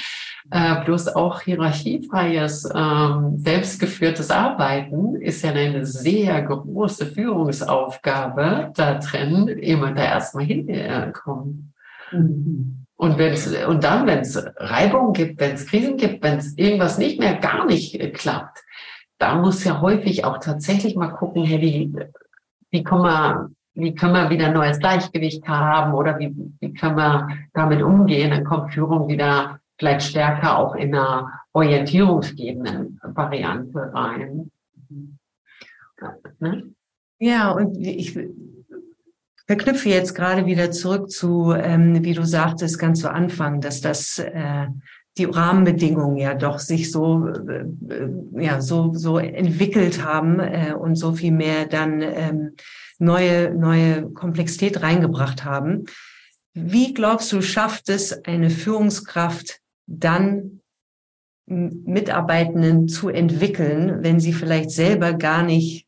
äh, bloß auch hierarchiefreies, ähm, selbstgeführtes Arbeiten ist ja eine sehr große Führungsaufgabe da drin, immer da erstmal hinkommen. Mhm. Und wenn's, und dann, wenn es Reibung gibt, wenn es Krisen gibt, wenn es irgendwas nicht mehr gar nicht äh, klappt, da muss ja häufig auch tatsächlich mal gucken, hey, wie, wie kommen wir, wie können wir wieder ein neues Gleichgewicht haben oder wie, wie können wir damit umgehen? Dann kommt Führung wieder vielleicht stärker auch in einer orientierungsgebenden Variante rein. Ne? Ja, und ich verknüpfe jetzt gerade wieder zurück zu, ähm, wie du sagtest, ganz zu Anfang, dass das äh, die Rahmenbedingungen ja doch sich so äh, ja so so entwickelt haben äh, und so viel mehr dann ähm, neue neue Komplexität reingebracht haben. Wie glaubst du, schafft es eine Führungskraft dann Mitarbeitenden zu entwickeln, wenn sie vielleicht selber gar nicht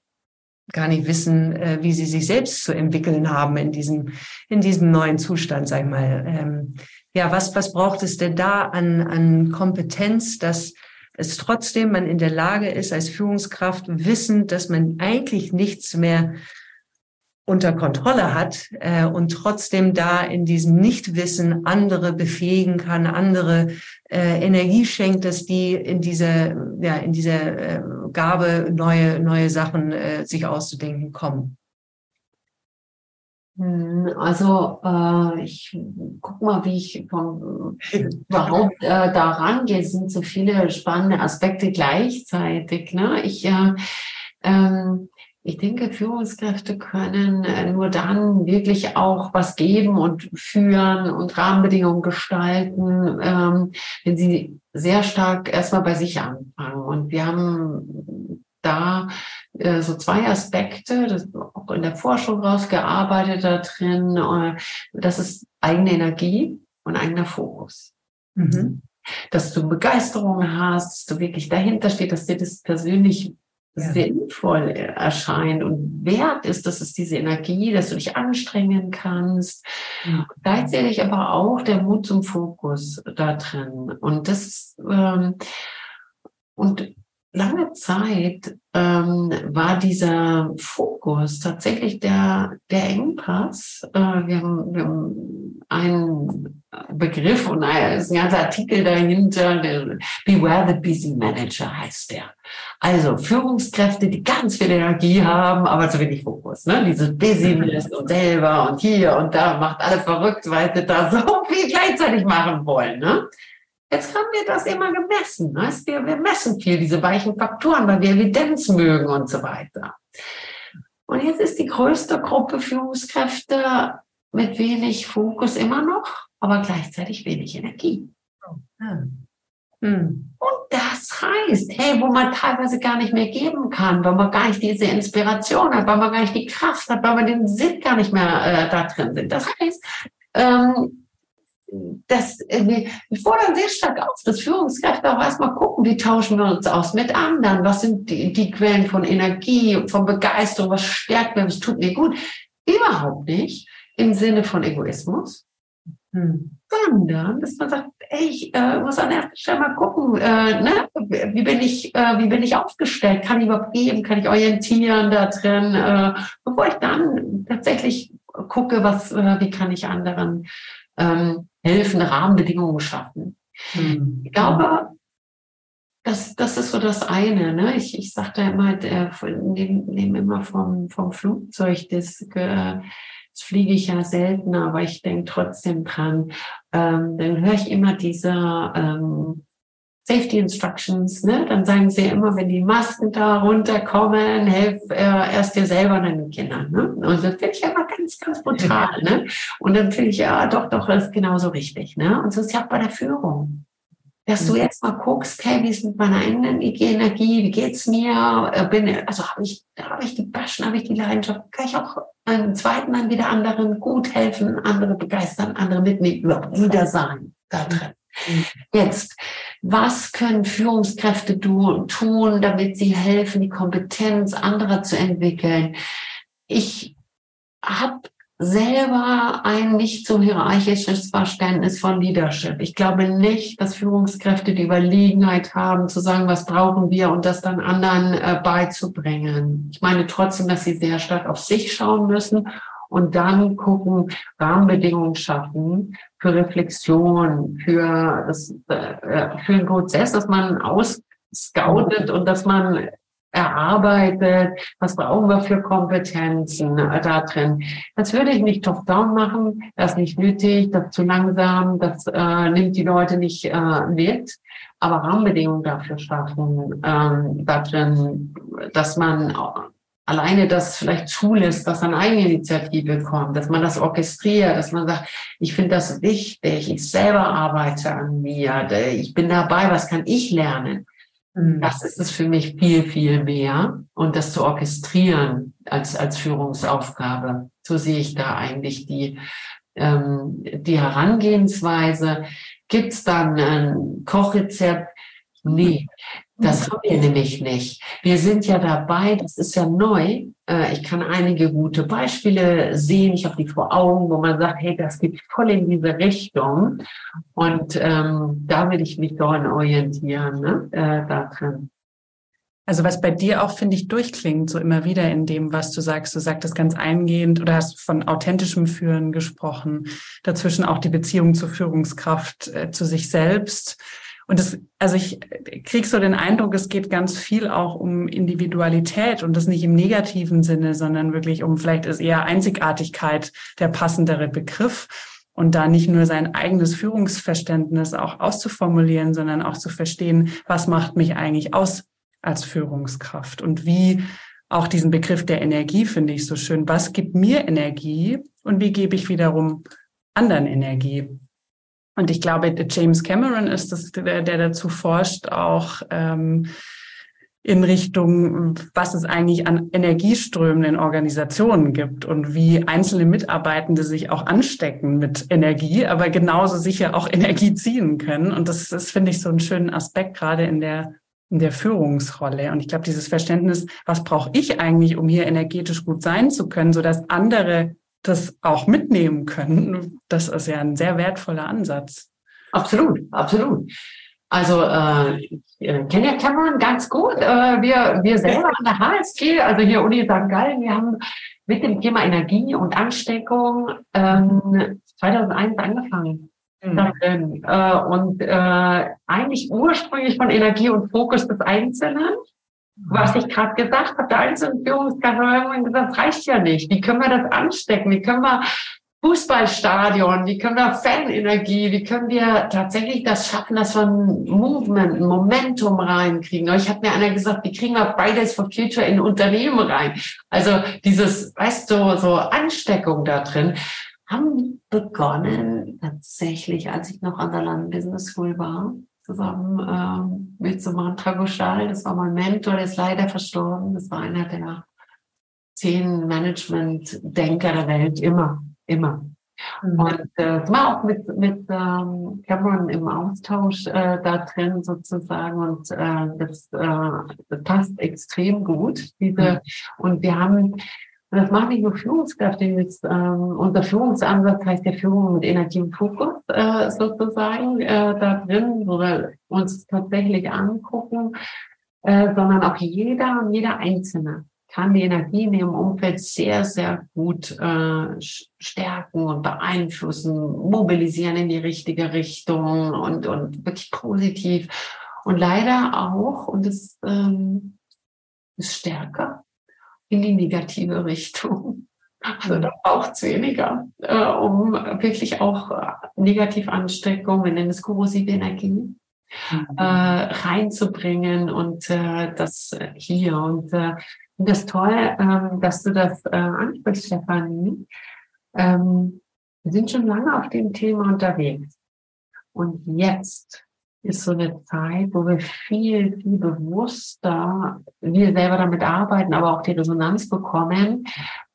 gar nicht wissen, äh, wie sie sich selbst zu entwickeln haben in diesem in diesem neuen Zustand, sag ich mal. Ähm, ja, was was braucht es denn da an an Kompetenz, dass es trotzdem man in der Lage ist, als Führungskraft wissend, dass man eigentlich nichts mehr unter Kontrolle hat äh, und trotzdem da in diesem Nichtwissen andere befähigen kann, andere äh, Energie schenkt, dass die in dieser ja in dieser äh, Gabe neue neue Sachen äh, sich auszudenken kommen. Hm, also äh, ich guck mal, wie ich vom, überhaupt äh, da rangehe. Es sind so viele spannende Aspekte gleichzeitig. Ne? Ich äh, ähm, ich denke, Führungskräfte können äh, nur dann wirklich auch was geben und führen und Rahmenbedingungen gestalten, ähm, wenn sie sehr stark erstmal bei sich anfangen. Und wir haben da äh, so zwei Aspekte, das auch in der Forschung rausgearbeitet da drin. Äh, das ist eigene Energie und eigener Fokus. Mhm. Dass du Begeisterung hast, dass du wirklich dahinter stehst, dass dir das persönlich ja. sinnvoll erscheint und wert ist, dass es diese Energie, dass du dich anstrengen kannst. Mhm. Gleichzeitig aber auch der Mut zum Fokus da drin. Und das ist, ähm, und lange Zeit ähm, war dieser Fokus tatsächlich der, der Engpass. Äh, wir, haben, wir haben einen Begriff und ein, ist ein ganzer Artikel dahinter, der Beware the Busy Manager heißt der. Also Führungskräfte, die ganz viel Energie haben, aber zu wenig Fokus. Ne? Dieses Business und selber und hier und da macht alle verrückt, weil sie da so viel gleichzeitig machen wollen. Ne? Jetzt haben wir das immer gemessen. Ne? Wir, wir messen viel diese weichen Faktoren, weil wir Evidenz mögen und so weiter. Und jetzt ist die größte Gruppe Führungskräfte mit wenig Fokus immer noch, aber gleichzeitig wenig Energie. Hm. Und das heißt, hey, wo man teilweise gar nicht mehr geben kann, weil man gar nicht diese Inspiration hat, weil man gar nicht die Kraft hat, weil man den Sinn gar nicht mehr äh, da drin sind. Das heißt, ähm, das, äh, wir fordern sehr stark auf, dass Führungskräfte auch erstmal gucken, wie tauschen wir uns aus mit anderen, was sind die, die Quellen von Energie, von Begeisterung, was stärkt mir, was tut mir gut. Überhaupt nicht im Sinne von Egoismus, hm. sondern dass man sagt, ey, ich äh, muss an erster Stelle mal gucken, äh, ne? wie, bin ich, äh, wie bin ich aufgestellt, kann ich überhaupt geben, kann ich orientieren da drin, äh, bevor ich dann tatsächlich gucke, was, äh, wie kann ich anderen ähm, helfen, Rahmenbedingungen schaffen. Mhm. Ich glaube, das, das ist so das eine. Ne? Ich, ich sagte immer, der, nehme nehm immer vom, vom Flugzeug, das, das fliege ich ja seltener, aber ich denke trotzdem dran. Ähm, dann höre ich immer diese ähm, Safety Instructions, ne? Dann sagen sie immer, wenn die Masken da runterkommen, helf äh, erst dir selber und deinen Kindern. Ne? Und das finde ich immer ganz, ganz brutal. [LAUGHS] Ne? Und dann finde ich, ja, doch, doch, das ist genauso richtig. Ne? Und so ist es ja auch bei der Führung. Dass du jetzt mal guckst, hey, wie ist mit meiner eigenen Energie, wie geht's mir? Äh, bin, also habe ich, habe ich die Baschen, habe ich die Leidenschaft, kann ich auch einen zweiten dann wieder anderen gut helfen, andere begeistern, andere mitnehmen, überhaupt wieder sein da drin. Jetzt, was können Führungskräfte tun, damit sie helfen, die Kompetenz anderer zu entwickeln? Ich habe selber ein nicht so hierarchisches Verständnis von Leadership. Ich glaube nicht, dass Führungskräfte die Überlegenheit haben, zu sagen, was brauchen wir und das dann anderen äh, beizubringen. Ich meine trotzdem, dass sie sehr stark auf sich schauen müssen und dann gucken, Rahmenbedingungen schaffen für Reflexion, für, das, äh, für einen Prozess, dass man ausscoutet und dass man erarbeitet, was brauchen wir für Kompetenzen äh, da drin. Das würde ich nicht top-down machen, das ist nicht nötig, das ist zu langsam, das äh, nimmt die Leute nicht äh, mit, aber Rahmenbedingungen dafür schaffen, ähm, da drin, dass man alleine das vielleicht zulässt, dass eine Eigeninitiative kommt, dass man das orchestriert, dass man sagt, ich finde das wichtig, ich selber arbeite an mir, ich bin dabei, was kann ich lernen? Mhm. Das ist es für mich viel, viel mehr. Und das zu orchestrieren als, als Führungsaufgabe. So sehe ich da eigentlich die, ähm, die Herangehensweise. Gibt es dann ein Kochrezept? Nee, das haben wir nämlich nicht. Wir sind ja dabei, das ist ja neu. Äh, ich kann einige gute Beispiele sehen. Ich habe die vor Augen, wo man sagt, hey, das geht voll in diese Richtung. Und ähm, da will ich mich daran orientieren, ne? äh, da drin. Also was bei dir auch, finde ich, durchklingt, so immer wieder in dem, was du sagst. Du sagtest ganz eingehend oder hast von authentischem Führen gesprochen. Dazwischen auch die Beziehung zur Führungskraft, äh, zu sich selbst und das, also ich krieg so den Eindruck, es geht ganz viel auch um Individualität und das nicht im negativen Sinne, sondern wirklich um vielleicht ist eher Einzigartigkeit der passendere Begriff und da nicht nur sein eigenes Führungsverständnis auch auszuformulieren, sondern auch zu verstehen, was macht mich eigentlich aus als Führungskraft und wie auch diesen Begriff der Energie finde ich so schön. Was gibt mir Energie und wie gebe ich wiederum anderen Energie? Und ich glaube, James Cameron ist das, der, der dazu forscht, auch ähm, in Richtung, was es eigentlich an Energieströmen in Organisationen gibt und wie einzelne Mitarbeitende sich auch anstecken mit Energie, aber genauso sicher auch [LAUGHS] Energie ziehen können. Und das, das finde ich so einen schönen Aspekt gerade in der in der Führungsrolle. Und ich glaube, dieses Verständnis, was brauche ich eigentlich, um hier energetisch gut sein zu können, so dass andere das auch mitnehmen können, das ist ja ein sehr wertvoller Ansatz. Absolut, absolut. Also äh, ich äh, kenne ja Cameron ganz gut. Äh, wir, wir selber an der HSG, also hier Uni St. Gallen, wir haben mit dem Thema Energie und Ansteckung ähm, 2001 angefangen. Mhm. Äh, und äh, eigentlich ursprünglich von Energie und Fokus des Einzelnen. Was ich gerade gesagt habe, der einzelne Führungskraft hat irgendwann gesagt, das reicht ja nicht. Wie können wir das anstecken? Wie können wir Fußballstadion, wie können wir Fanenergie, wie können wir tatsächlich das schaffen, dass wir ein Movement, ein Momentum reinkriegen. Ich habe mir einer gesagt, wie kriegen wir Fridays for Future in Unternehmen rein? Also dieses, weißt du, so Ansteckung da drin haben begonnen tatsächlich, als ich noch an der London Business School war, zusammen ähm, mit so Mantra Ghoshal. Das war mein Mentor, der ist leider verstorben. Das war einer der zehn Management-Denker der Welt, immer, immer. Mhm. Und äh, war auch mit, mit ähm, Cameron im Austausch äh, da drin sozusagen und äh, das, äh, das passt extrem gut. Diese, mhm. Und wir haben und das machen nicht nur Führungskräfte jetzt. Ähm, unser Führungsansatz heißt ja Führung mit Energie und Fokus äh, sozusagen äh, da drin, wo wir uns tatsächlich angucken, äh, sondern auch jeder und jeder Einzelne kann die Energie in ihrem Umfeld sehr, sehr gut äh, stärken und beeinflussen, mobilisieren in die richtige Richtung und, und wirklich positiv. Und leider auch, und es ähm, ist stärker, in die negative Richtung. Also da braucht es weniger, äh, um wirklich auch äh, Negativansteckung, wir nennen es korrosive Energie, mhm. äh, reinzubringen und äh, das hier. Und äh, das ist toll, äh, dass du das äh, ansprichst, Stefanie. Ähm, wir sind schon lange auf dem Thema unterwegs. Und jetzt ist so eine Zeit, wo wir viel, viel bewusster, wir selber damit arbeiten, aber auch die Resonanz bekommen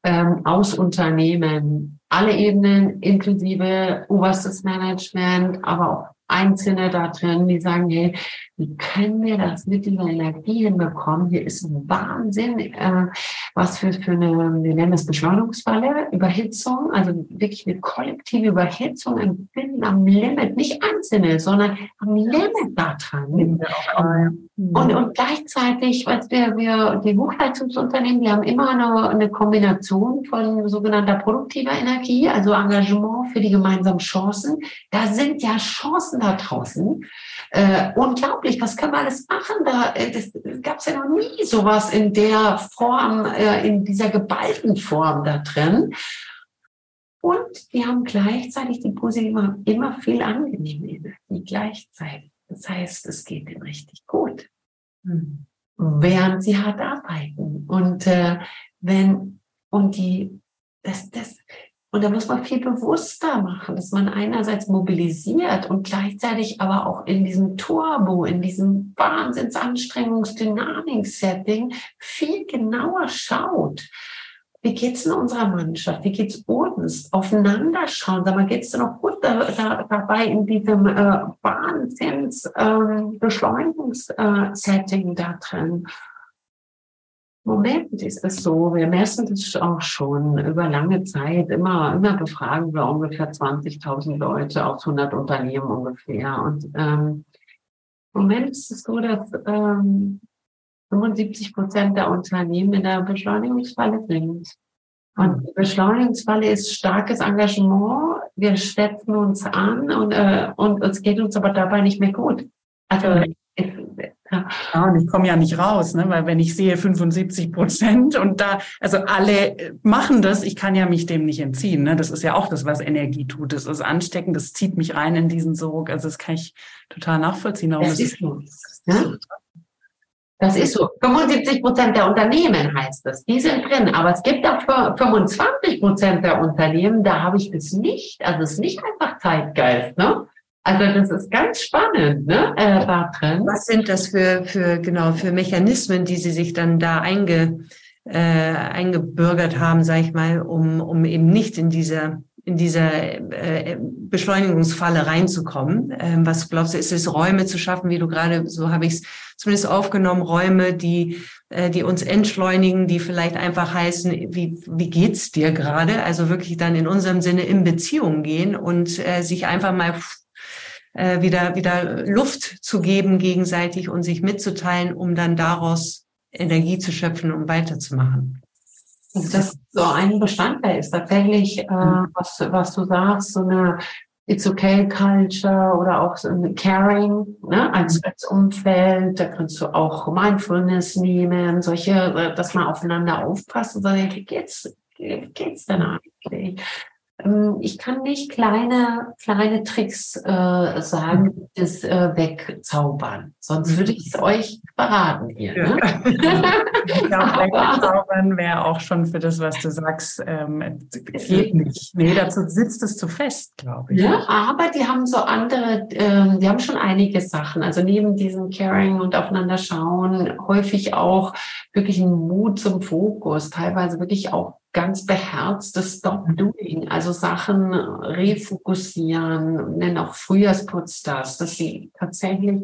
ähm, aus Unternehmen. Alle Ebenen, inklusive oberstes Management, aber auch Einzelne da drin, die sagen, hey, wie können wir das mit dieser Energie hinbekommen? Hier ist ein Wahnsinn, äh, was für, für eine, wir nennen das Beschleunigungsfalle, Überhitzung, also wirklich eine kollektive Überhitzung, ein Binden am Limit, nicht Einzelne, sondern am Limit da dran. Und, und gleichzeitig, was wir, wir, die Hochleistungsunternehmen, die haben immer eine, eine Kombination von sogenannter produktiver Energie, also Engagement für die gemeinsamen Chancen. Da sind ja Chancen da draußen. Äh, unglaublich, was können wir alles machen? Da äh, gab es ja noch nie sowas in der Form, äh, in dieser geballten Form da drin. Und wir haben gleichzeitig die positive, immer viel angenehme Energie gleichzeitig. Das heißt, es geht ihnen richtig gut, mhm. während sie hart arbeiten. Und äh, wenn und die das, das, und da muss man viel bewusster machen, dass man einerseits mobilisiert und gleichzeitig aber auch in diesem Turbo, in diesem Wahnsinnsanstrengungs-Dynamik-Setting viel genauer schaut. Wie geht's in unserer Mannschaft? Wie geht's uns? Aufeinander schauen. Sag mal, geht's denn noch gut da, da, dabei in diesem äh, Wahnsinns-Beschleunigungs-Setting äh, da drin? Moment ist es so, wir messen das auch schon über lange Zeit. Immer, immer befragen wir ungefähr 20.000 Leute aus 100 Unternehmen ungefähr. Und ähm, im Moment ist es so, dass ähm, 75 Prozent der Unternehmen in der Beschleunigungsfalle sind. Und die Beschleunigungsfalle ist starkes Engagement. Wir schätzen uns an und, äh, und es geht uns aber dabei nicht mehr gut. Also ja, und ich komme ja nicht raus, ne? weil wenn ich sehe 75 Prozent und da, also alle machen das, ich kann ja mich dem nicht entziehen. Ne? Das ist ja auch das, was Energie tut. Das ist ansteckend, das zieht mich rein in diesen Sog. Also das kann ich total nachvollziehen. Warum das ist so. Ja? Das ist so. 75 Prozent der Unternehmen heißt das. Die sind drin. Aber es gibt auch 25 Prozent der Unternehmen, da habe ich das nicht. Also es ist nicht einfach Zeitgeist, ne? Also das ist ganz spannend, ne? Äh, da drin. Was sind das für, für, genau, für Mechanismen, die Sie sich dann da einge, äh, eingebürgert haben, sage ich mal, um, um eben nicht in dieser in dieser äh, Beschleunigungsfalle reinzukommen. Ähm, was glaubst du, ist es Räume zu schaffen, wie du gerade, so habe ich es zumindest aufgenommen, Räume, die, äh, die uns entschleunigen, die vielleicht einfach heißen, wie, wie geht's dir gerade? Also wirklich dann in unserem Sinne in Beziehung gehen und äh, sich einfach mal äh, wieder, wieder Luft zu geben gegenseitig und sich mitzuteilen, um dann daraus Energie zu schöpfen, um weiterzumachen. Also das so ein Bestandteil ist tatsächlich, äh, mhm. was, was du sagst, so eine It's okay Culture oder auch so ein Caring ne, als, mhm. als Umfeld. Da kannst du auch Mindfulness nehmen, solche, äh, dass man aufeinander aufpasst und sagt, wie geht's, wie geht's denn eigentlich? Ähm, ich kann nicht kleine, kleine Tricks äh, sagen, das äh, wegzaubern. Sonst würde ich es euch verraten hier. Ne? [LAUGHS] ich glaube, [LAUGHS] wegzaubern wäre auch schon für das, was du sagst, ähm, geht nicht. Nee, dazu sitzt es zu fest, glaube ich. Ja, aber die haben so andere, äh, die haben schon einige Sachen. Also neben diesem Caring und aufeinander schauen, häufig auch wirklich ein Mut zum Fokus, teilweise wirklich auch ganz beherztes Stop-Doing, also Sachen refokussieren, nennen auch Frühjahrsputz das, dass sie tatsächlich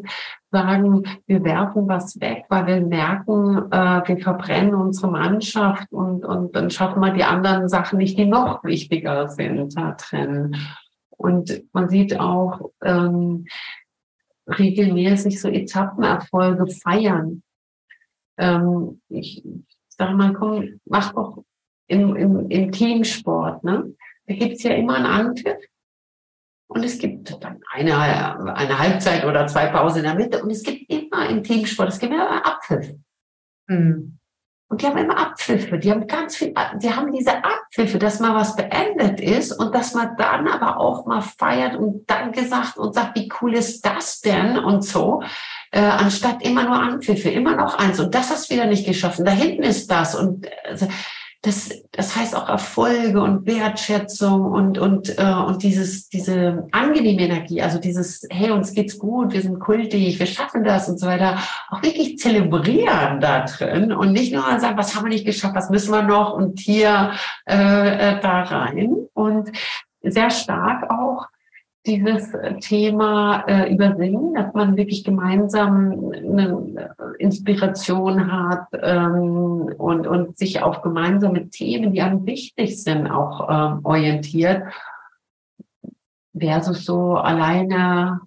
sagen, wir werfen was weg, weil wir merken, äh, wir verbrennen unsere Mannschaft und, und dann schaffen wir die anderen Sachen nicht, die noch wichtiger sind da drin. Und man sieht auch ähm, regelmäßig so Etappenerfolge feiern. Ähm, ich sage mal, komm, mach doch im, im, im Teamsport, ne? Da gibt's ja immer einen Anpfiff. Und es gibt dann eine, eine Halbzeit oder zwei Pausen in der Mitte. Und es gibt immer im Teamsport, es gibt immer Abpfiff. Mhm. Und die haben immer Abpfiffe. Die haben ganz viel, die haben diese Abpfiffe, dass mal was beendet ist und dass man dann aber auch mal feiert und dann gesagt und sagt, wie cool ist das denn und so, äh, anstatt immer nur Anpfiffe, immer noch eins und das hast du wieder nicht geschaffen. Da hinten ist das und äh, das, das heißt auch Erfolge und Wertschätzung und, und, äh, und dieses, diese angenehme Energie, also dieses, hey, uns geht's gut, wir sind kultig, wir schaffen das und so weiter, auch wirklich zelebrieren da drin und nicht nur sagen, was haben wir nicht geschafft, was müssen wir noch und hier äh, äh, da rein. Und sehr stark auch dieses Thema äh, übersingen, dass man wirklich gemeinsam eine Inspiration hat ähm, und, und sich auf gemeinsame Themen, die einem wichtig sind, auch ähm, orientiert, versus so alleine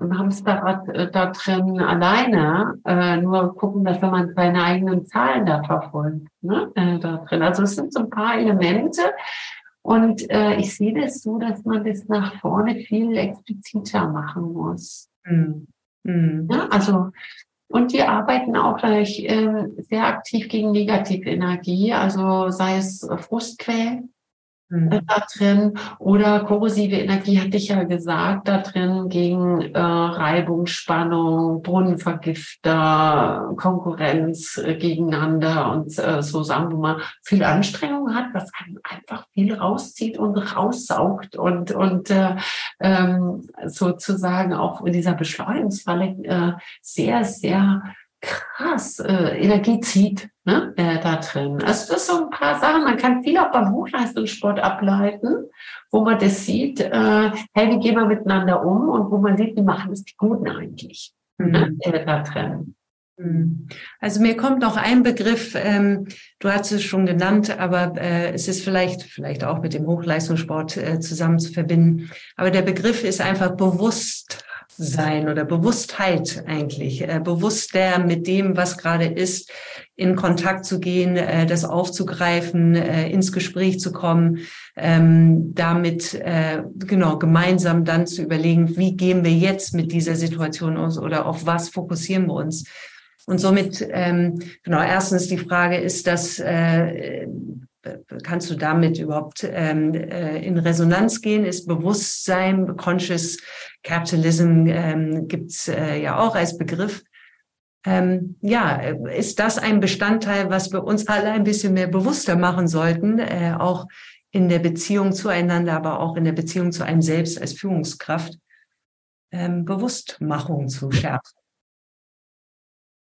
im Hamsterrad äh, da drin alleine äh, nur gucken, dass man seine eigenen Zahlen da verfolgt. Ne? Äh, da drin. Also es sind so ein paar Elemente, und äh, ich sehe das so, dass man das nach vorne viel expliziter machen muss. Mhm. Mhm. Ja, also und wir arbeiten auch gleich äh, sehr aktiv gegen Negativenergie, also sei es Frustquellen, mhm. da drin oder korrosive Energie, hatte ich ja gesagt, da drin gegen äh, Reibung, Spannung, Brunnenvergifter, Konkurrenz äh, gegeneinander und äh, so Sachen, wo man viel Anstrengung hat, was einem einfach viel rauszieht und raussaugt und, und äh, ähm, sozusagen auch in dieser Beschleunigungsfalle äh, sehr, sehr krass äh, Energie zieht ne, äh, da drin. Also das sind so ein paar Sachen. Man kann viel auch beim Hochleistungssport ableiten, wo man das sieht, äh, hey, wie gehen wir miteinander um und wo man sieht, wie machen es die Guten eigentlich mhm. ne, äh, da drin. Mhm. Also mir kommt noch ein Begriff, ähm, du hast es schon genannt, aber äh, es ist vielleicht, vielleicht auch mit dem Hochleistungssport äh, zusammen zu verbinden. Aber der Begriff ist einfach bewusst sein oder Bewusstheit eigentlich, äh, bewusster mit dem, was gerade ist, in Kontakt zu gehen, äh, das aufzugreifen, äh, ins Gespräch zu kommen, ähm, damit äh, genau gemeinsam dann zu überlegen, wie gehen wir jetzt mit dieser Situation aus oder auf was fokussieren wir uns. Und somit, ähm, genau, erstens die Frage ist, dass äh, kannst du damit überhaupt ähm, äh, in Resonanz gehen? Ist Bewusstsein, Conscious Capitalism ähm, gibt's äh, ja auch als Begriff. Ähm, ja, ist das ein Bestandteil, was wir uns alle ein bisschen mehr bewusster machen sollten, äh, auch in der Beziehung zueinander, aber auch in der Beziehung zu einem selbst als Führungskraft, ähm, Bewusstmachung zu schärfen?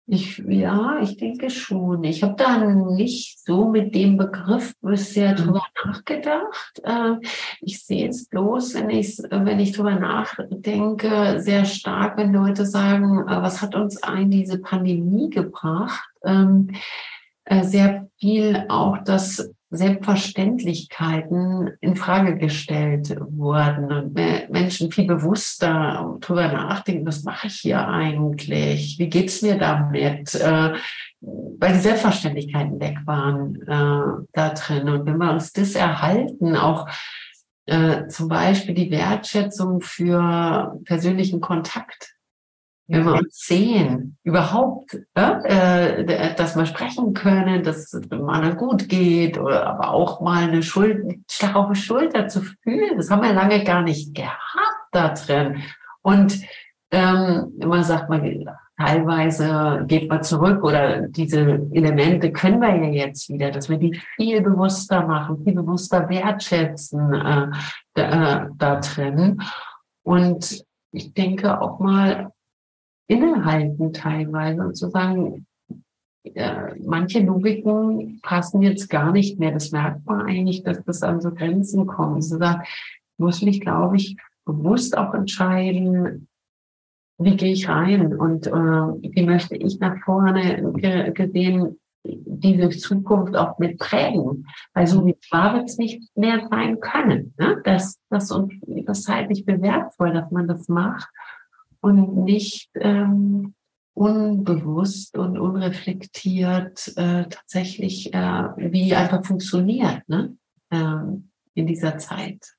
Ich, ja, ich denke schon. Ich habe da nicht so mit dem Begriff bisher mhm. drüber nachgedacht. Äh, ich sehe es bloß, wenn ich, wenn ich drüber nachdenke, sehr stark, wenn Leute sagen, äh, was hat uns ein diese Pandemie gebracht? Ähm, äh, sehr viel auch das Selbstverständlichkeiten in Frage gestellt wurden und Menschen viel bewusster darüber nachdenken, was mache ich hier eigentlich? Wie geht's mir damit? Äh, weil die Selbstverständlichkeiten weg waren äh, da drin. Und wenn wir uns das erhalten, auch äh, zum Beispiel die Wertschätzung für persönlichen Kontakt, wenn wir uns sehen, überhaupt, äh, dass wir sprechen können, dass es mal gut geht oder aber auch mal eine Schuld, die Schulter zu fühlen. Das haben wir lange gar nicht gehabt da drin. Und ähm, immer sagt man, teilweise geht man zurück oder diese Elemente können wir ja jetzt wieder, dass wir die viel bewusster machen, viel bewusster wertschätzen äh, da, äh, da drin. Und ich denke auch mal innehalten teilweise und zu sagen, äh, manche Logiken passen jetzt gar nicht mehr. Das merkt man eigentlich, dass das an so Grenzen kommt. Also da muss mich, glaube ich, bewusst auch entscheiden, wie gehe ich rein und äh, wie möchte ich nach vorne ge gesehen diese Zukunft auch mit prägen. Weil so wie war wird es nicht mehr sein können. Ne? Das, das, und das halte ich für wertvoll, dass man das macht und nicht ähm, unbewusst und unreflektiert äh, tatsächlich, äh, wie einfach funktioniert ne? ähm, in dieser Zeit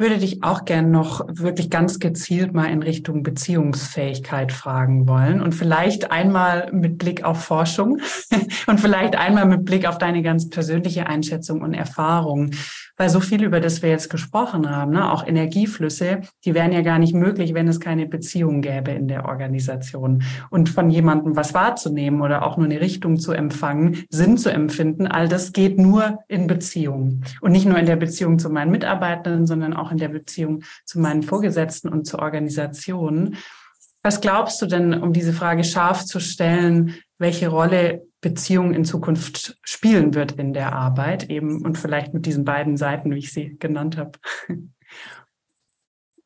würde dich auch gern noch wirklich ganz gezielt mal in Richtung Beziehungsfähigkeit fragen wollen und vielleicht einmal mit Blick auf Forschung [LAUGHS] und vielleicht einmal mit Blick auf deine ganz persönliche Einschätzung und Erfahrung, weil so viel über das wir jetzt gesprochen haben, ne, auch Energieflüsse, die wären ja gar nicht möglich, wenn es keine Beziehung gäbe in der Organisation. Und von jemandem was wahrzunehmen oder auch nur eine Richtung zu empfangen, Sinn zu empfinden, all das geht nur in Beziehung. Und nicht nur in der Beziehung zu meinen Mitarbeitenden, sondern auch in der Beziehung zu meinen Vorgesetzten und zur Organisation. Was glaubst du denn, um diese Frage scharf zu stellen, welche Rolle Beziehung in Zukunft spielen wird in der Arbeit eben und vielleicht mit diesen beiden Seiten, wie ich sie genannt habe? [LAUGHS]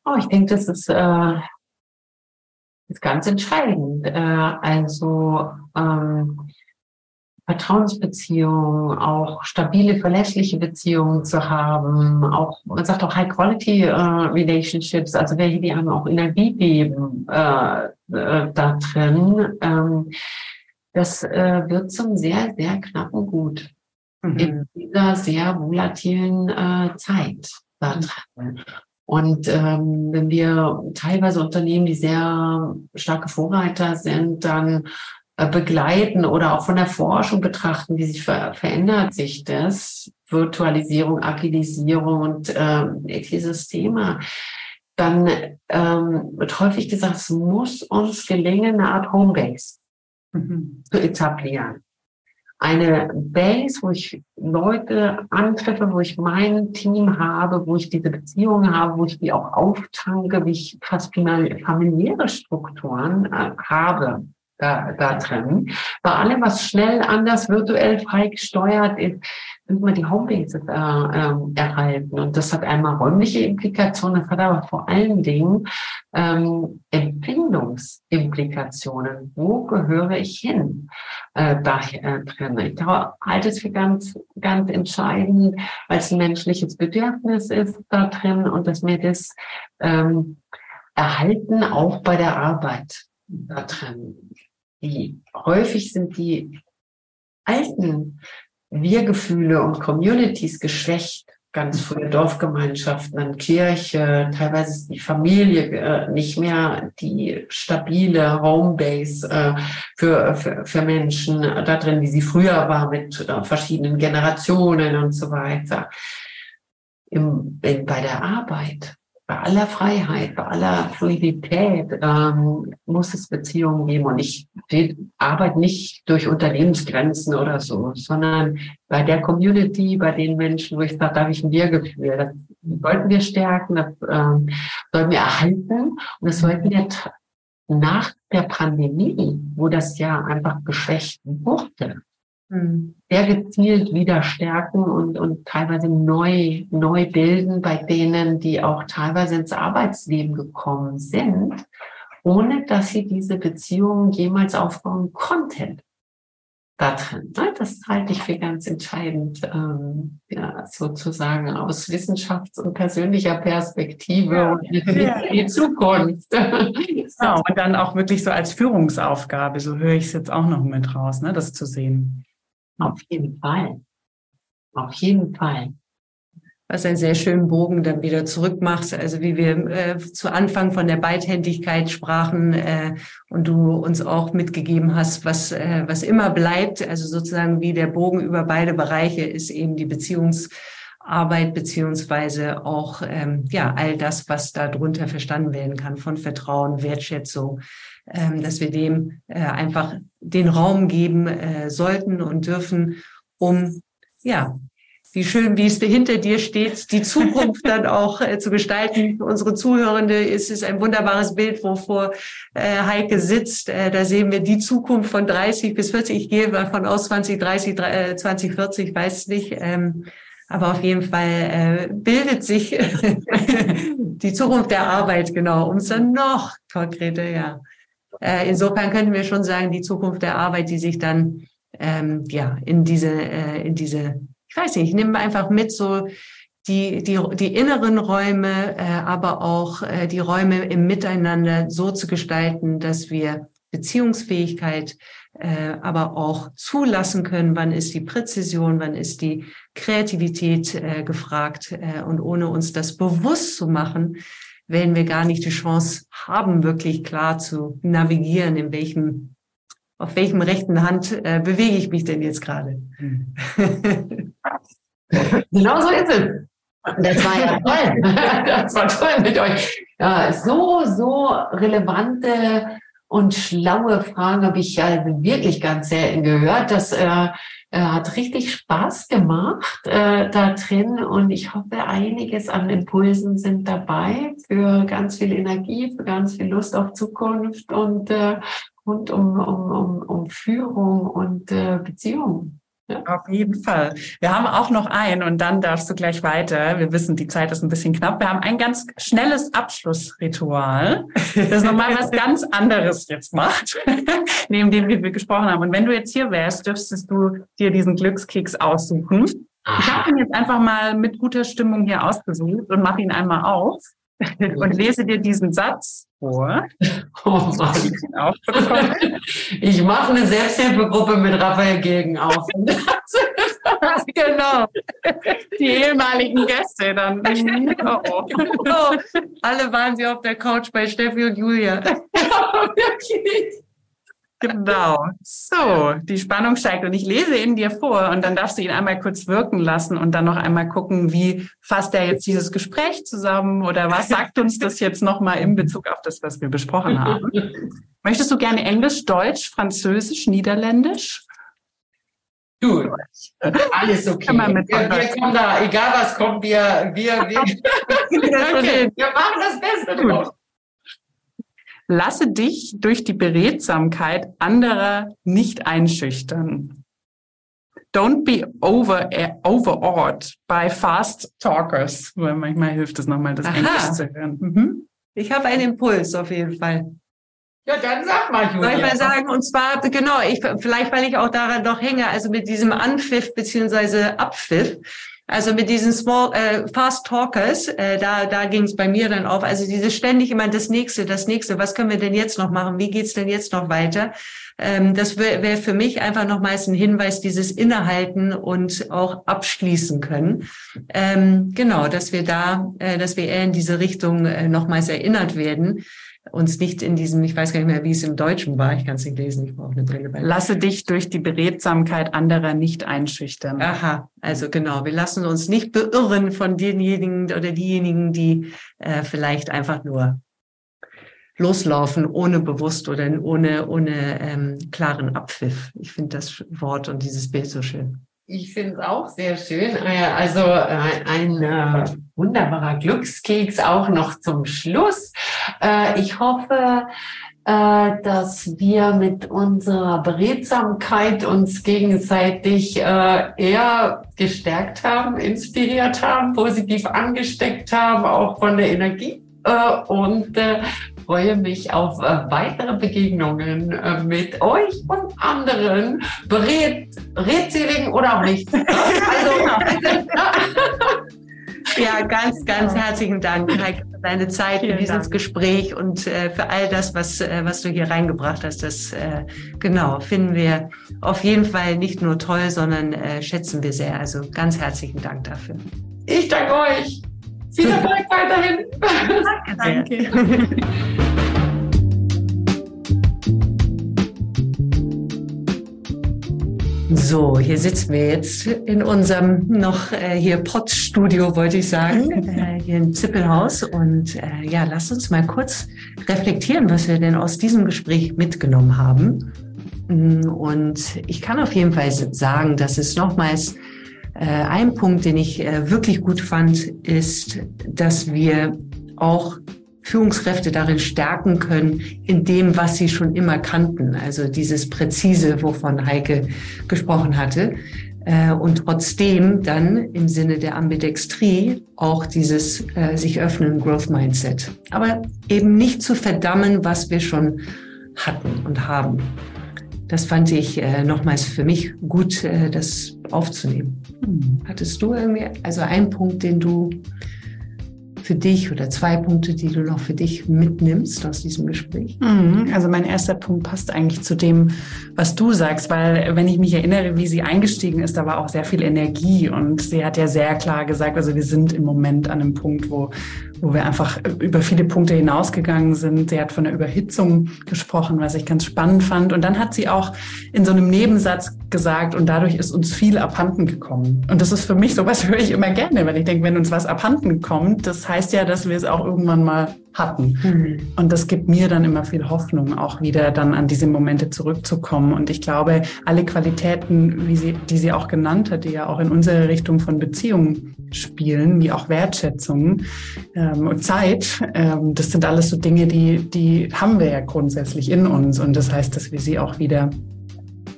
Oh, ich denke, das ist, äh, ist ganz entscheidend. Äh, also ähm, Vertrauensbeziehungen, auch stabile, verlässliche Beziehungen zu haben, auch, man sagt auch High-Quality äh, Relationships, also welche, die haben auch Energie geben äh, äh, da drin, ähm, das äh, wird zum sehr, sehr knappen Gut mhm. in dieser sehr volatilen äh, Zeit da drin. Und ähm, wenn wir teilweise Unternehmen, die sehr starke Vorreiter sind, dann begleiten oder auch von der Forschung betrachten, wie sich ver verändert sich das, Virtualisierung, Agilisierung und ähm, dieses Thema, dann ähm, wird häufig gesagt, es muss uns gelingen, eine Art Homebase mhm. zu etablieren. Eine Base, wo ich Leute antreffe, wo ich mein Team habe, wo ich diese Beziehungen habe, wo ich die auch auftanke, wie ich fast familiäre Strukturen äh, habe da, da drin. Bei allem, was schnell anders virtuell frei gesteuert ist, sind wir die Homebases äh, äh, erhalten. Und das hat einmal räumliche Implikationen, das hat aber vor allen Dingen ähm, Empfindungsimplikationen. Wo gehöre ich hin äh, da äh, drin? Ich halte es für ganz, ganz entscheidend, weil es ein menschliches Bedürfnis ist da drin und dass wir das ähm, erhalten auch bei der Arbeit da drin. Die, häufig sind die alten Wir-Gefühle und Communities geschwächt. Ganz frühe Dorfgemeinschaften, dann Kirche, teilweise ist die Familie äh, nicht mehr die stabile Homebase äh, für, für, für Menschen da drin, wie sie früher war mit äh, verschiedenen Generationen und so weiter. Im, in, bei der Arbeit bei aller Freiheit, bei aller Fluidität ähm, muss es Beziehungen geben. Und ich arbeite nicht durch Unternehmensgrenzen oder so, sondern bei der Community, bei den Menschen, wo ich sage, da habe ich ein Wir-Gefühl. Das sollten wir stärken, das ähm, sollten wir erhalten und das sollten wir nach der Pandemie, wo das ja einfach geschwächt wurde. Sehr gezielt wieder stärken und, und teilweise neu, neu bilden bei denen, die auch teilweise ins Arbeitsleben gekommen sind, ohne dass sie diese Beziehungen jemals aufbauen konnten da drin. Ne? Das halte ich für ganz entscheidend, ähm, ja, sozusagen aus Wissenschafts- und persönlicher Perspektive ja. und ja. [LAUGHS] die Zukunft. Genau, und dann auch wirklich so als Führungsaufgabe, so höre ich es jetzt auch noch mit raus, ne, das zu sehen. Auf jeden Fall. Auf jeden Fall was einen sehr schönen Bogen dann wieder zurückmacht. Also wie wir äh, zu Anfang von der Beidhändigkeit sprachen äh, und du uns auch mitgegeben hast, was, äh, was immer bleibt, also sozusagen wie der Bogen über beide Bereiche ist eben die Beziehungsarbeit beziehungsweise auch ähm, ja all das, was darunter verstanden werden kann von Vertrauen, Wertschätzung, ähm, dass wir dem äh, einfach den Raum geben äh, sollten und dürfen, um ja wie schön, wie es hinter dir steht, die Zukunft dann [LAUGHS] auch äh, zu gestalten. Unsere Zuhörende ist es ein wunderbares Bild, wovor äh, Heike sitzt. Äh, da sehen wir die Zukunft von 30 bis 40. Ich gehe davon aus 2030, äh, 2040, weiß nicht. Ähm, aber auf jeden Fall äh, bildet sich [LAUGHS] die Zukunft der Arbeit, genau, um es dann noch konkreter, ja. Äh, insofern könnten wir schon sagen, die Zukunft der Arbeit, die sich dann ähm, ja in diese äh, in diese ich weiß nicht, ich nehme einfach mit so die, die, die inneren Räume, äh, aber auch äh, die Räume im Miteinander so zu gestalten, dass wir Beziehungsfähigkeit, äh, aber auch zulassen können, wann ist die Präzision, wann ist die Kreativität äh, gefragt. Äh, und ohne uns das bewusst zu machen, werden wir gar nicht die Chance haben, wirklich klar zu navigieren, in welchem auf welchem rechten Hand äh, bewege ich mich denn jetzt gerade? Hm. [LAUGHS] genau so ist es. Das war ja toll. [LAUGHS] Das war toll mit euch. Ja, so, so relevante und schlaue Fragen habe ich ja wirklich ganz selten gehört. Das äh, äh, hat richtig Spaß gemacht äh, da drin und ich hoffe, einiges an Impulsen sind dabei für ganz viel Energie, für ganz viel Lust auf Zukunft und äh, rund um, um, um, um Führung und äh, Beziehungen. Ja. Auf jeden Fall. Wir haben auch noch einen und dann darfst du gleich weiter. Wir wissen, die Zeit ist ein bisschen knapp. Wir haben ein ganz schnelles Abschlussritual, das nochmal was [LAUGHS] ganz anderes jetzt macht, [LAUGHS] neben dem wir gesprochen haben. Und wenn du jetzt hier wärst, dürftest du dir diesen Glückskeks aussuchen. Ich habe ihn jetzt einfach mal mit guter Stimmung hier ausgesucht und mache ihn einmal auf [LAUGHS] und lese dir diesen Satz vor. [LAUGHS] Oh Mann. Ich [LAUGHS] mache eine Selbsthilfegruppe mit Raphael Gegen auf. genau. Die ehemaligen Gäste dann. Oh, oh. Alle waren sie auf der Couch bei Steffi und Julia. Wirklich. Genau. So, die Spannung steigt und ich lese ihn dir vor und dann darfst du ihn einmal kurz wirken lassen und dann noch einmal gucken, wie fasst er jetzt dieses Gespräch zusammen oder was sagt uns das jetzt nochmal in Bezug auf das, was wir besprochen haben. Möchtest du gerne Englisch, Deutsch, Französisch, Niederländisch? Du, alles okay. wir, wir kommen da, egal was kommt, wir, wir, wir, [LAUGHS] okay. wir machen das Beste draus. Lasse dich durch die Beredsamkeit anderer nicht einschüchtern. Don't be over, overawed by fast talkers. Weil manchmal hilft es nochmal, das Aha. Englisch zu hören. Mhm. Ich habe einen Impuls auf jeden Fall. Ja, dann sag mal, Julia. Soll ich mal sagen, und zwar, genau, ich, vielleicht, weil ich auch daran noch hänge, also mit diesem Anpfiff beziehungsweise Abpfiff. Also mit diesen Small äh, Fast Talkers, äh, da da ging es bei mir dann auf. Also diese ständig immer das nächste, das nächste. Was können wir denn jetzt noch machen? Wie geht's denn jetzt noch weiter? Ähm, das wäre wär für mich einfach nochmals ein Hinweis, dieses Innehalten und auch abschließen können. Ähm, genau, dass wir da, äh, dass wir eher in diese Richtung äh, nochmals erinnert werden. Uns nicht in diesem, ich weiß gar nicht mehr, wie es im Deutschen war, ich kann es nicht lesen, ich brauche eine Brille. Bei Lasse dich durch die Beredsamkeit anderer nicht einschüchtern. Aha, also genau, wir lassen uns nicht beirren von denjenigen oder diejenigen, die äh, vielleicht einfach nur loslaufen, ohne bewusst oder ohne, ohne ähm, klaren Abpfiff. Ich finde das Wort und dieses Bild so schön. Ich finde es auch sehr schön. Äh, also äh, ein äh, wunderbarer Glückskeks auch noch zum Schluss. Ich hoffe, dass wir mit unserer Beredsamkeit uns gegenseitig eher gestärkt haben, inspiriert haben, positiv angesteckt haben, auch von der Energie. Und freue mich auf äh, weitere Begegnungen äh, mit euch und anderen bered, redseligen oder auch nicht. [LAUGHS] also, [LAUGHS] ja, ganz, ganz herzlichen Dank, Heike, für deine Zeit, Vielen für dieses Dank. Gespräch und äh, für all das, was, äh, was du hier reingebracht hast. Das äh, genau finden wir auf jeden Fall nicht nur toll, sondern schätzen wir sehr. Also ganz herzlichen Dank dafür. Ich danke euch. Viel Erfolg weiterhin. Danke. Danke. [LAUGHS] So, hier sitzen wir jetzt in unserem noch äh, hier Pottstudio, wollte ich sagen, [LAUGHS] äh, hier im Zippelhaus. Und äh, ja, lasst uns mal kurz reflektieren, was wir denn aus diesem Gespräch mitgenommen haben. Mm, und ich kann auf jeden Fall sagen, dass es nochmals äh, ein Punkt, den ich äh, wirklich gut fand, ist, dass wir auch Führungskräfte darin stärken können, in dem, was sie schon immer kannten. Also dieses Präzise, wovon Heike gesprochen hatte. Äh, und trotzdem dann im Sinne der Ambidextrie auch dieses äh, sich öffnen Growth Mindset. Aber eben nicht zu verdammen, was wir schon hatten und haben. Das fand ich äh, nochmals für mich gut, äh, das aufzunehmen. Hattest du irgendwie, also einen Punkt, den du für dich oder zwei Punkte, die du noch für dich mitnimmst aus diesem Gespräch? Mhm. Also mein erster Punkt passt eigentlich zu dem, was du sagst, weil wenn ich mich erinnere, wie sie eingestiegen ist, da war auch sehr viel Energie und sie hat ja sehr klar gesagt, also wir sind im Moment an einem Punkt, wo, wo wir einfach über viele Punkte hinausgegangen sind. Sie hat von der Überhitzung gesprochen, was ich ganz spannend fand. Und dann hat sie auch in so einem Nebensatz gesagt, und dadurch ist uns viel abhanden gekommen. Und das ist für mich sowas [LAUGHS] höre ich immer gerne, weil ich denke, wenn uns was abhanden kommt, das heißt ja, dass wir es auch irgendwann mal hatten. Mhm. Und das gibt mir dann immer viel Hoffnung, auch wieder dann an diese Momente zurückzukommen. Und ich glaube, alle Qualitäten, wie sie, die sie auch genannt hat, die ja auch in unsere Richtung von Beziehungen spielen, wie auch Wertschätzung ähm, und Zeit, ähm, das sind alles so Dinge, die, die haben wir ja grundsätzlich in uns. Und das heißt, dass wir sie auch wieder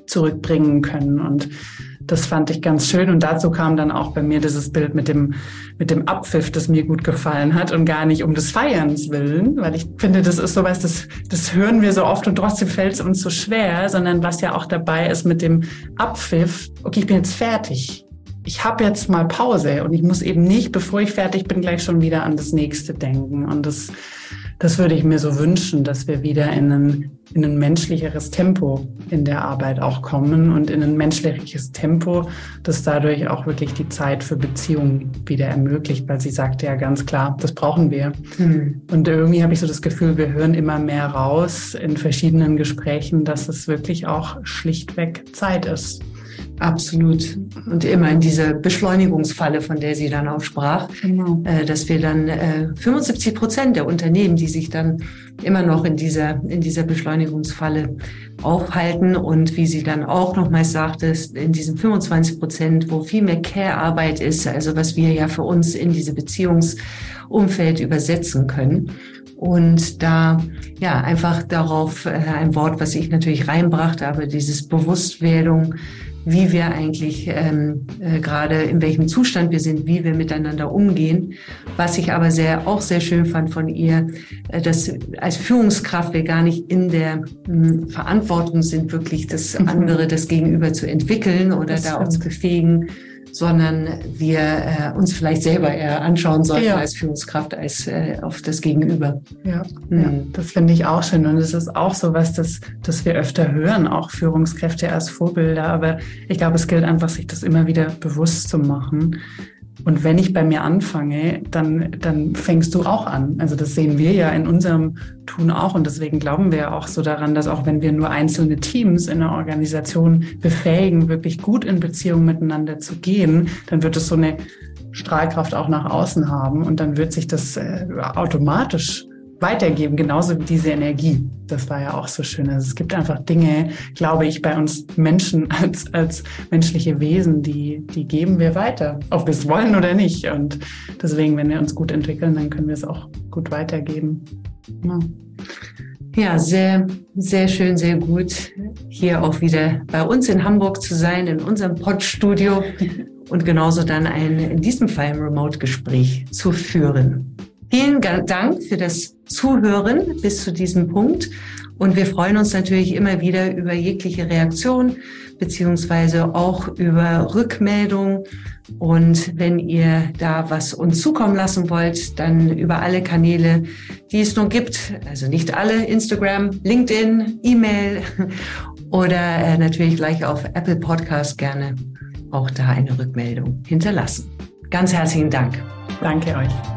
zurückbringen können. Und das fand ich ganz schön. Und dazu kam dann auch bei mir dieses Bild mit dem, mit dem Abpfiff, das mir gut gefallen hat und gar nicht um des Feierns willen, weil ich finde, das ist sowas, das, das hören wir so oft und trotzdem fällt es uns so schwer, sondern was ja auch dabei ist mit dem Abpfiff, okay, ich bin jetzt fertig. Ich habe jetzt mal Pause und ich muss eben nicht, bevor ich fertig bin, gleich schon wieder an das nächste denken. Und das das würde ich mir so wünschen, dass wir wieder in ein, in ein menschlicheres Tempo in der Arbeit auch kommen und in ein menschliches Tempo, das dadurch auch wirklich die Zeit für Beziehungen wieder ermöglicht, weil sie sagte ja ganz klar, das brauchen wir. Mhm. Und irgendwie habe ich so das Gefühl, wir hören immer mehr raus in verschiedenen Gesprächen, dass es wirklich auch schlichtweg Zeit ist. Absolut. Und immer in diese Beschleunigungsfalle, von der sie dann auch sprach, genau. äh, dass wir dann äh, 75 Prozent der Unternehmen, die sich dann immer noch in dieser, in dieser Beschleunigungsfalle aufhalten und wie sie dann auch nochmals sagte, in diesen 25 Prozent, wo viel mehr Care-Arbeit ist, also was wir ja für uns in diese Beziehungsumfeld übersetzen können. Und da, ja, einfach darauf äh, ein Wort, was ich natürlich reinbrachte, aber dieses Bewusstwerdung, wie wir eigentlich ähm, äh, gerade in welchem Zustand wir sind, wie wir miteinander umgehen. Was ich aber sehr auch sehr schön fand von ihr, äh, dass als Führungskraft wir gar nicht in der mh, hm, Verantwortung sind, wirklich das mhm. andere, das Gegenüber zu entwickeln oder das da stimmt. uns befähigen, sondern wir äh, uns vielleicht selber eher anschauen sollten ja. als Führungskraft als äh, auf das Gegenüber. Ja, mhm. ja das finde ich auch schön. Und es ist auch so was, das, das wir öfter hören, auch Führungskräfte als Vorbilder. Aber ich glaube, es gilt einfach, sich das immer wieder bewusst zu machen Und wenn ich bei mir anfange, dann, dann fängst du auch an. Also das sehen wir ja in unserem Tun auch. Und deswegen glauben wir auch so daran, dass auch wenn wir nur einzelne Teams in der Organisation befähigen, wirklich gut in Beziehung miteinander zu gehen, dann wird es so eine Strahlkraft auch nach außen haben. Und dann wird sich das äh, automatisch weitergeben, genauso wie diese Energie. Das war ja auch so schön. Also es gibt einfach Dinge, glaube ich, bei uns Menschen [LAUGHS] als, als menschliche Wesen, die, die geben wir weiter, ob wir es wollen oder nicht. Und deswegen, wenn wir uns gut entwickeln, dann können wir es auch gut weitergeben. Ja. Ja, sehr, sehr schön, sehr gut, hier auch wieder bei uns in Hamburg zu sein, in unserem Podstudio [LAUGHS] und genauso dann ein, in diesem Fall ein Remote-Gespräch zu führen. Vielen Dank für das Zuhören bis zu diesem Punkt. Und wir freuen uns natürlich immer wieder über jegliche Reaktion beziehungsweise auch über Rückmeldung. Und wenn ihr da was uns zukommen lassen wollt, dann über alle Kanäle, die es nur gibt. Also nicht alle, Instagram, LinkedIn, E-Mail [LAUGHS] oder äh, natürlich gleich auf Apple Podcast gerne auch da eine Rückmeldung hinterlassen. Ganz herzlichen Dank. Danke euch.